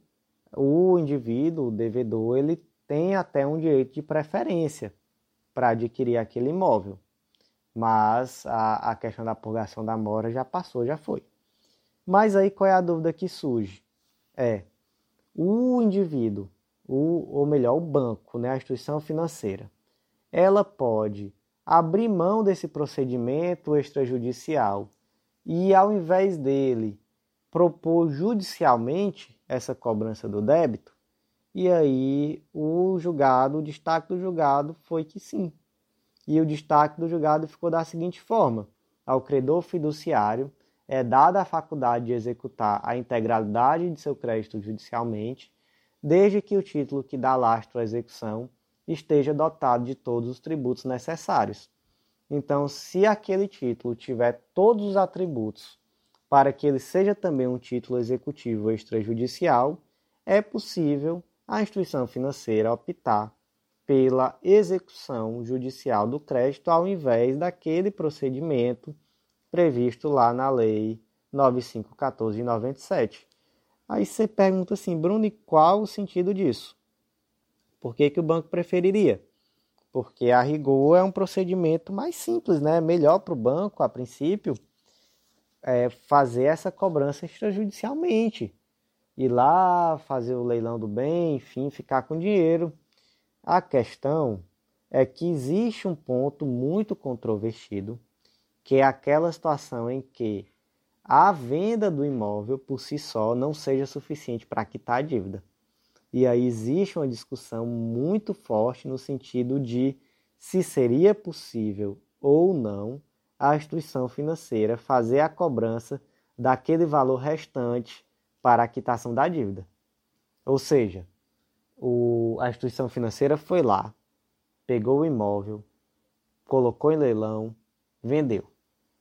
o indivíduo, o devedor, ele tem até um direito de preferência para adquirir aquele imóvel. Mas a, a questão da purgação da mora já passou, já foi. Mas aí qual é a dúvida que surge? É o indivíduo, o, ou melhor, o banco, né, a instituição financeira, ela pode abrir mão desse procedimento extrajudicial e, ao invés dele propor judicialmente essa cobrança do débito, e aí o julgado, o destaque do julgado foi que sim. E o destaque do julgado ficou da seguinte forma: ao credor fiduciário é dada a faculdade de executar a integralidade de seu crédito judicialmente, desde que o título que dá lastro à execução esteja dotado de todos os tributos necessários. Então, se aquele título tiver todos os atributos para que ele seja também um título executivo extrajudicial, é possível a instituição financeira optar pela execução judicial do crédito ao invés daquele procedimento previsto lá na Lei 9514 de 97. Aí você pergunta assim, Bruno, e qual o sentido disso? Por que, que o banco preferiria? Porque a rigor é um procedimento mais simples, né? Melhor para o banco, a princípio, é fazer essa cobrança extrajudicialmente. Ir lá, fazer o leilão do bem, enfim, ficar com dinheiro. A questão é que existe um ponto muito controvertido, que é aquela situação em que a venda do imóvel por si só não seja suficiente para quitar a dívida. E aí existe uma discussão muito forte no sentido de se seria possível ou não a instituição financeira fazer a cobrança daquele valor restante para a quitação da dívida. Ou seja, o, a instituição financeira foi lá, pegou o imóvel, colocou em leilão, vendeu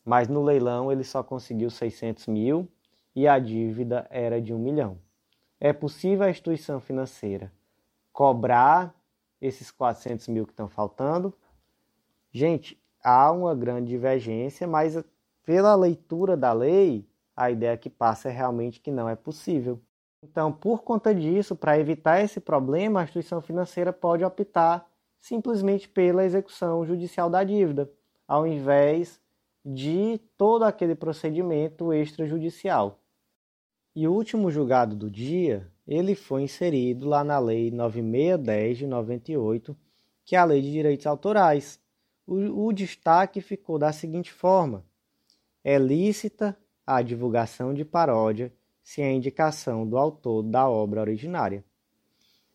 mas no leilão ele só conseguiu 600 mil e a dívida era de um milhão. É possível a instituição financeira cobrar esses 400 mil que estão faltando? Gente, há uma grande divergência, mas pela leitura da lei, a ideia que passa é realmente que não é possível. Então, por conta disso, para evitar esse problema, a instituição financeira pode optar simplesmente pela execução judicial da dívida, ao invés de todo aquele procedimento extrajudicial. E o último julgado do dia, ele foi inserido lá na Lei 9610 de 98, que é a Lei de Direitos Autorais. O, o destaque ficou da seguinte forma: é lícita a divulgação de paródia se a indicação do autor da obra originária.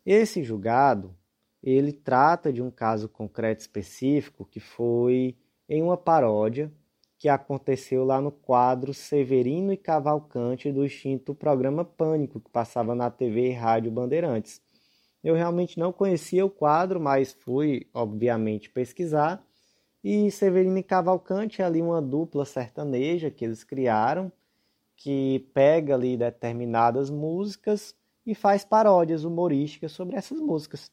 Esse julgado, ele trata de um caso concreto específico que foi em uma paródia que aconteceu lá no quadro Severino e Cavalcante do extinto programa Pânico, que passava na TV e Rádio Bandeirantes. Eu realmente não conhecia o quadro, mas fui, obviamente, pesquisar. E Severino e Cavalcante é ali uma dupla sertaneja que eles criaram, que pega ali determinadas músicas e faz paródias humorísticas sobre essas músicas.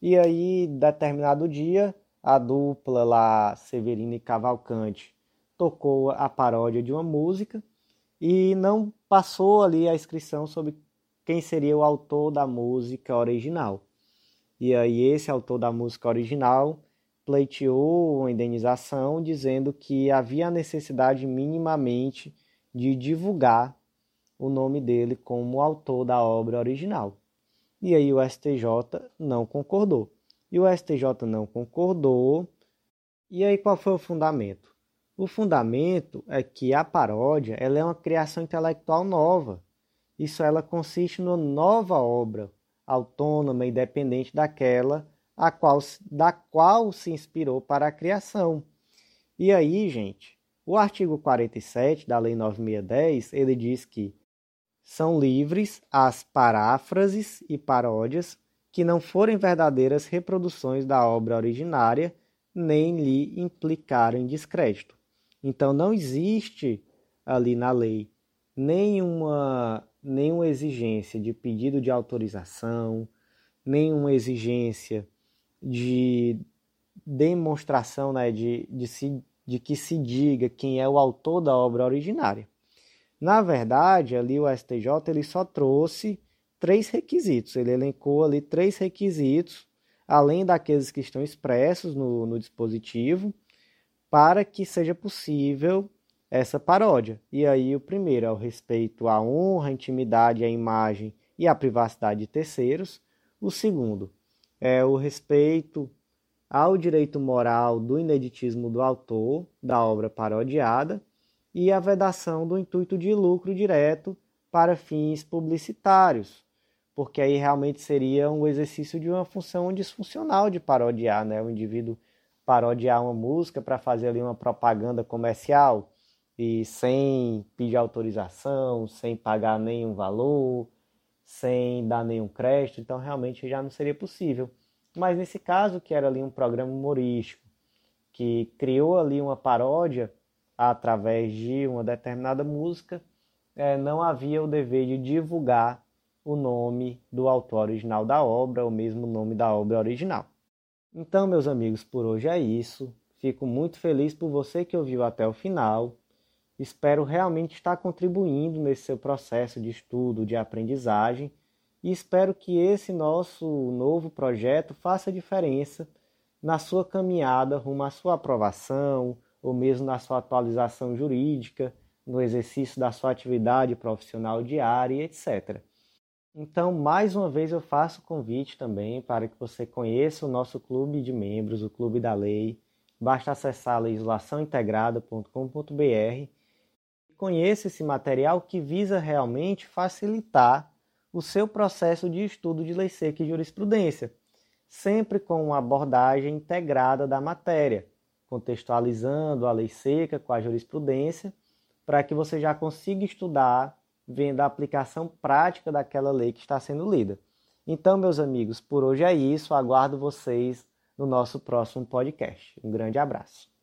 E aí, determinado dia, a dupla lá, Severino e Cavalcante, tocou a paródia de uma música e não passou ali a inscrição sobre quem seria o autor da música original. E aí esse autor da música original pleiteou uma indenização dizendo que havia necessidade minimamente de divulgar o nome dele como autor da obra original. E aí o STJ não concordou. E o STJ não concordou. E aí qual foi o fundamento? O fundamento é que a paródia ela é uma criação intelectual nova. Isso ela consiste numa nova obra, autônoma e independente daquela a qual, da qual se inspirou para a criação. E aí, gente, o artigo 47 da Lei 9610, ele diz que são livres as paráfrases e paródias que não forem verdadeiras reproduções da obra originária, nem lhe implicarem descrédito. Então não existe ali na lei nenhuma, nenhuma exigência de pedido de autorização, nenhuma exigência de demonstração né, de, de, se, de que se diga quem é o autor da obra originária. Na verdade, ali o STJ ele só trouxe três requisitos. Ele elencou ali três requisitos, além daqueles que estão expressos no, no dispositivo, para que seja possível essa paródia. E aí o primeiro é o respeito à honra, à intimidade, à imagem e à privacidade de terceiros. O segundo é o respeito ao direito moral do ineditismo do autor da obra parodiada e a vedação do intuito de lucro direto para fins publicitários, porque aí realmente seria um exercício de uma função disfuncional de parodiar, né? O indivíduo parodiar uma música para fazer ali uma propaganda comercial e sem pedir autorização, sem pagar nenhum valor, sem dar nenhum crédito, então realmente já não seria possível. Mas nesse caso, que era ali um programa humorístico, que criou ali uma paródia através de uma determinada música, é, não havia o dever de divulgar o nome do autor original da obra, ou mesmo o nome da obra original. Então, meus amigos, por hoje é isso. Fico muito feliz por você que ouviu até o final. Espero realmente estar contribuindo nesse seu processo de estudo, de aprendizagem, e espero que esse nosso novo projeto faça diferença na sua caminhada rumo à sua aprovação, ou mesmo na sua atualização jurídica, no exercício da sua atividade profissional diária, etc. Então, mais uma vez, eu faço o convite também para que você conheça o nosso clube de membros, o Clube da Lei. Basta acessar legislaçãointegrada.com.br e conheça esse material que visa realmente facilitar o seu processo de estudo de lei seca e jurisprudência, sempre com uma abordagem integrada da matéria contextualizando a lei seca com a jurisprudência, para que você já consiga estudar vendo a aplicação prática daquela lei que está sendo lida. Então, meus amigos, por hoje é isso. Aguardo vocês no nosso próximo podcast. Um grande abraço.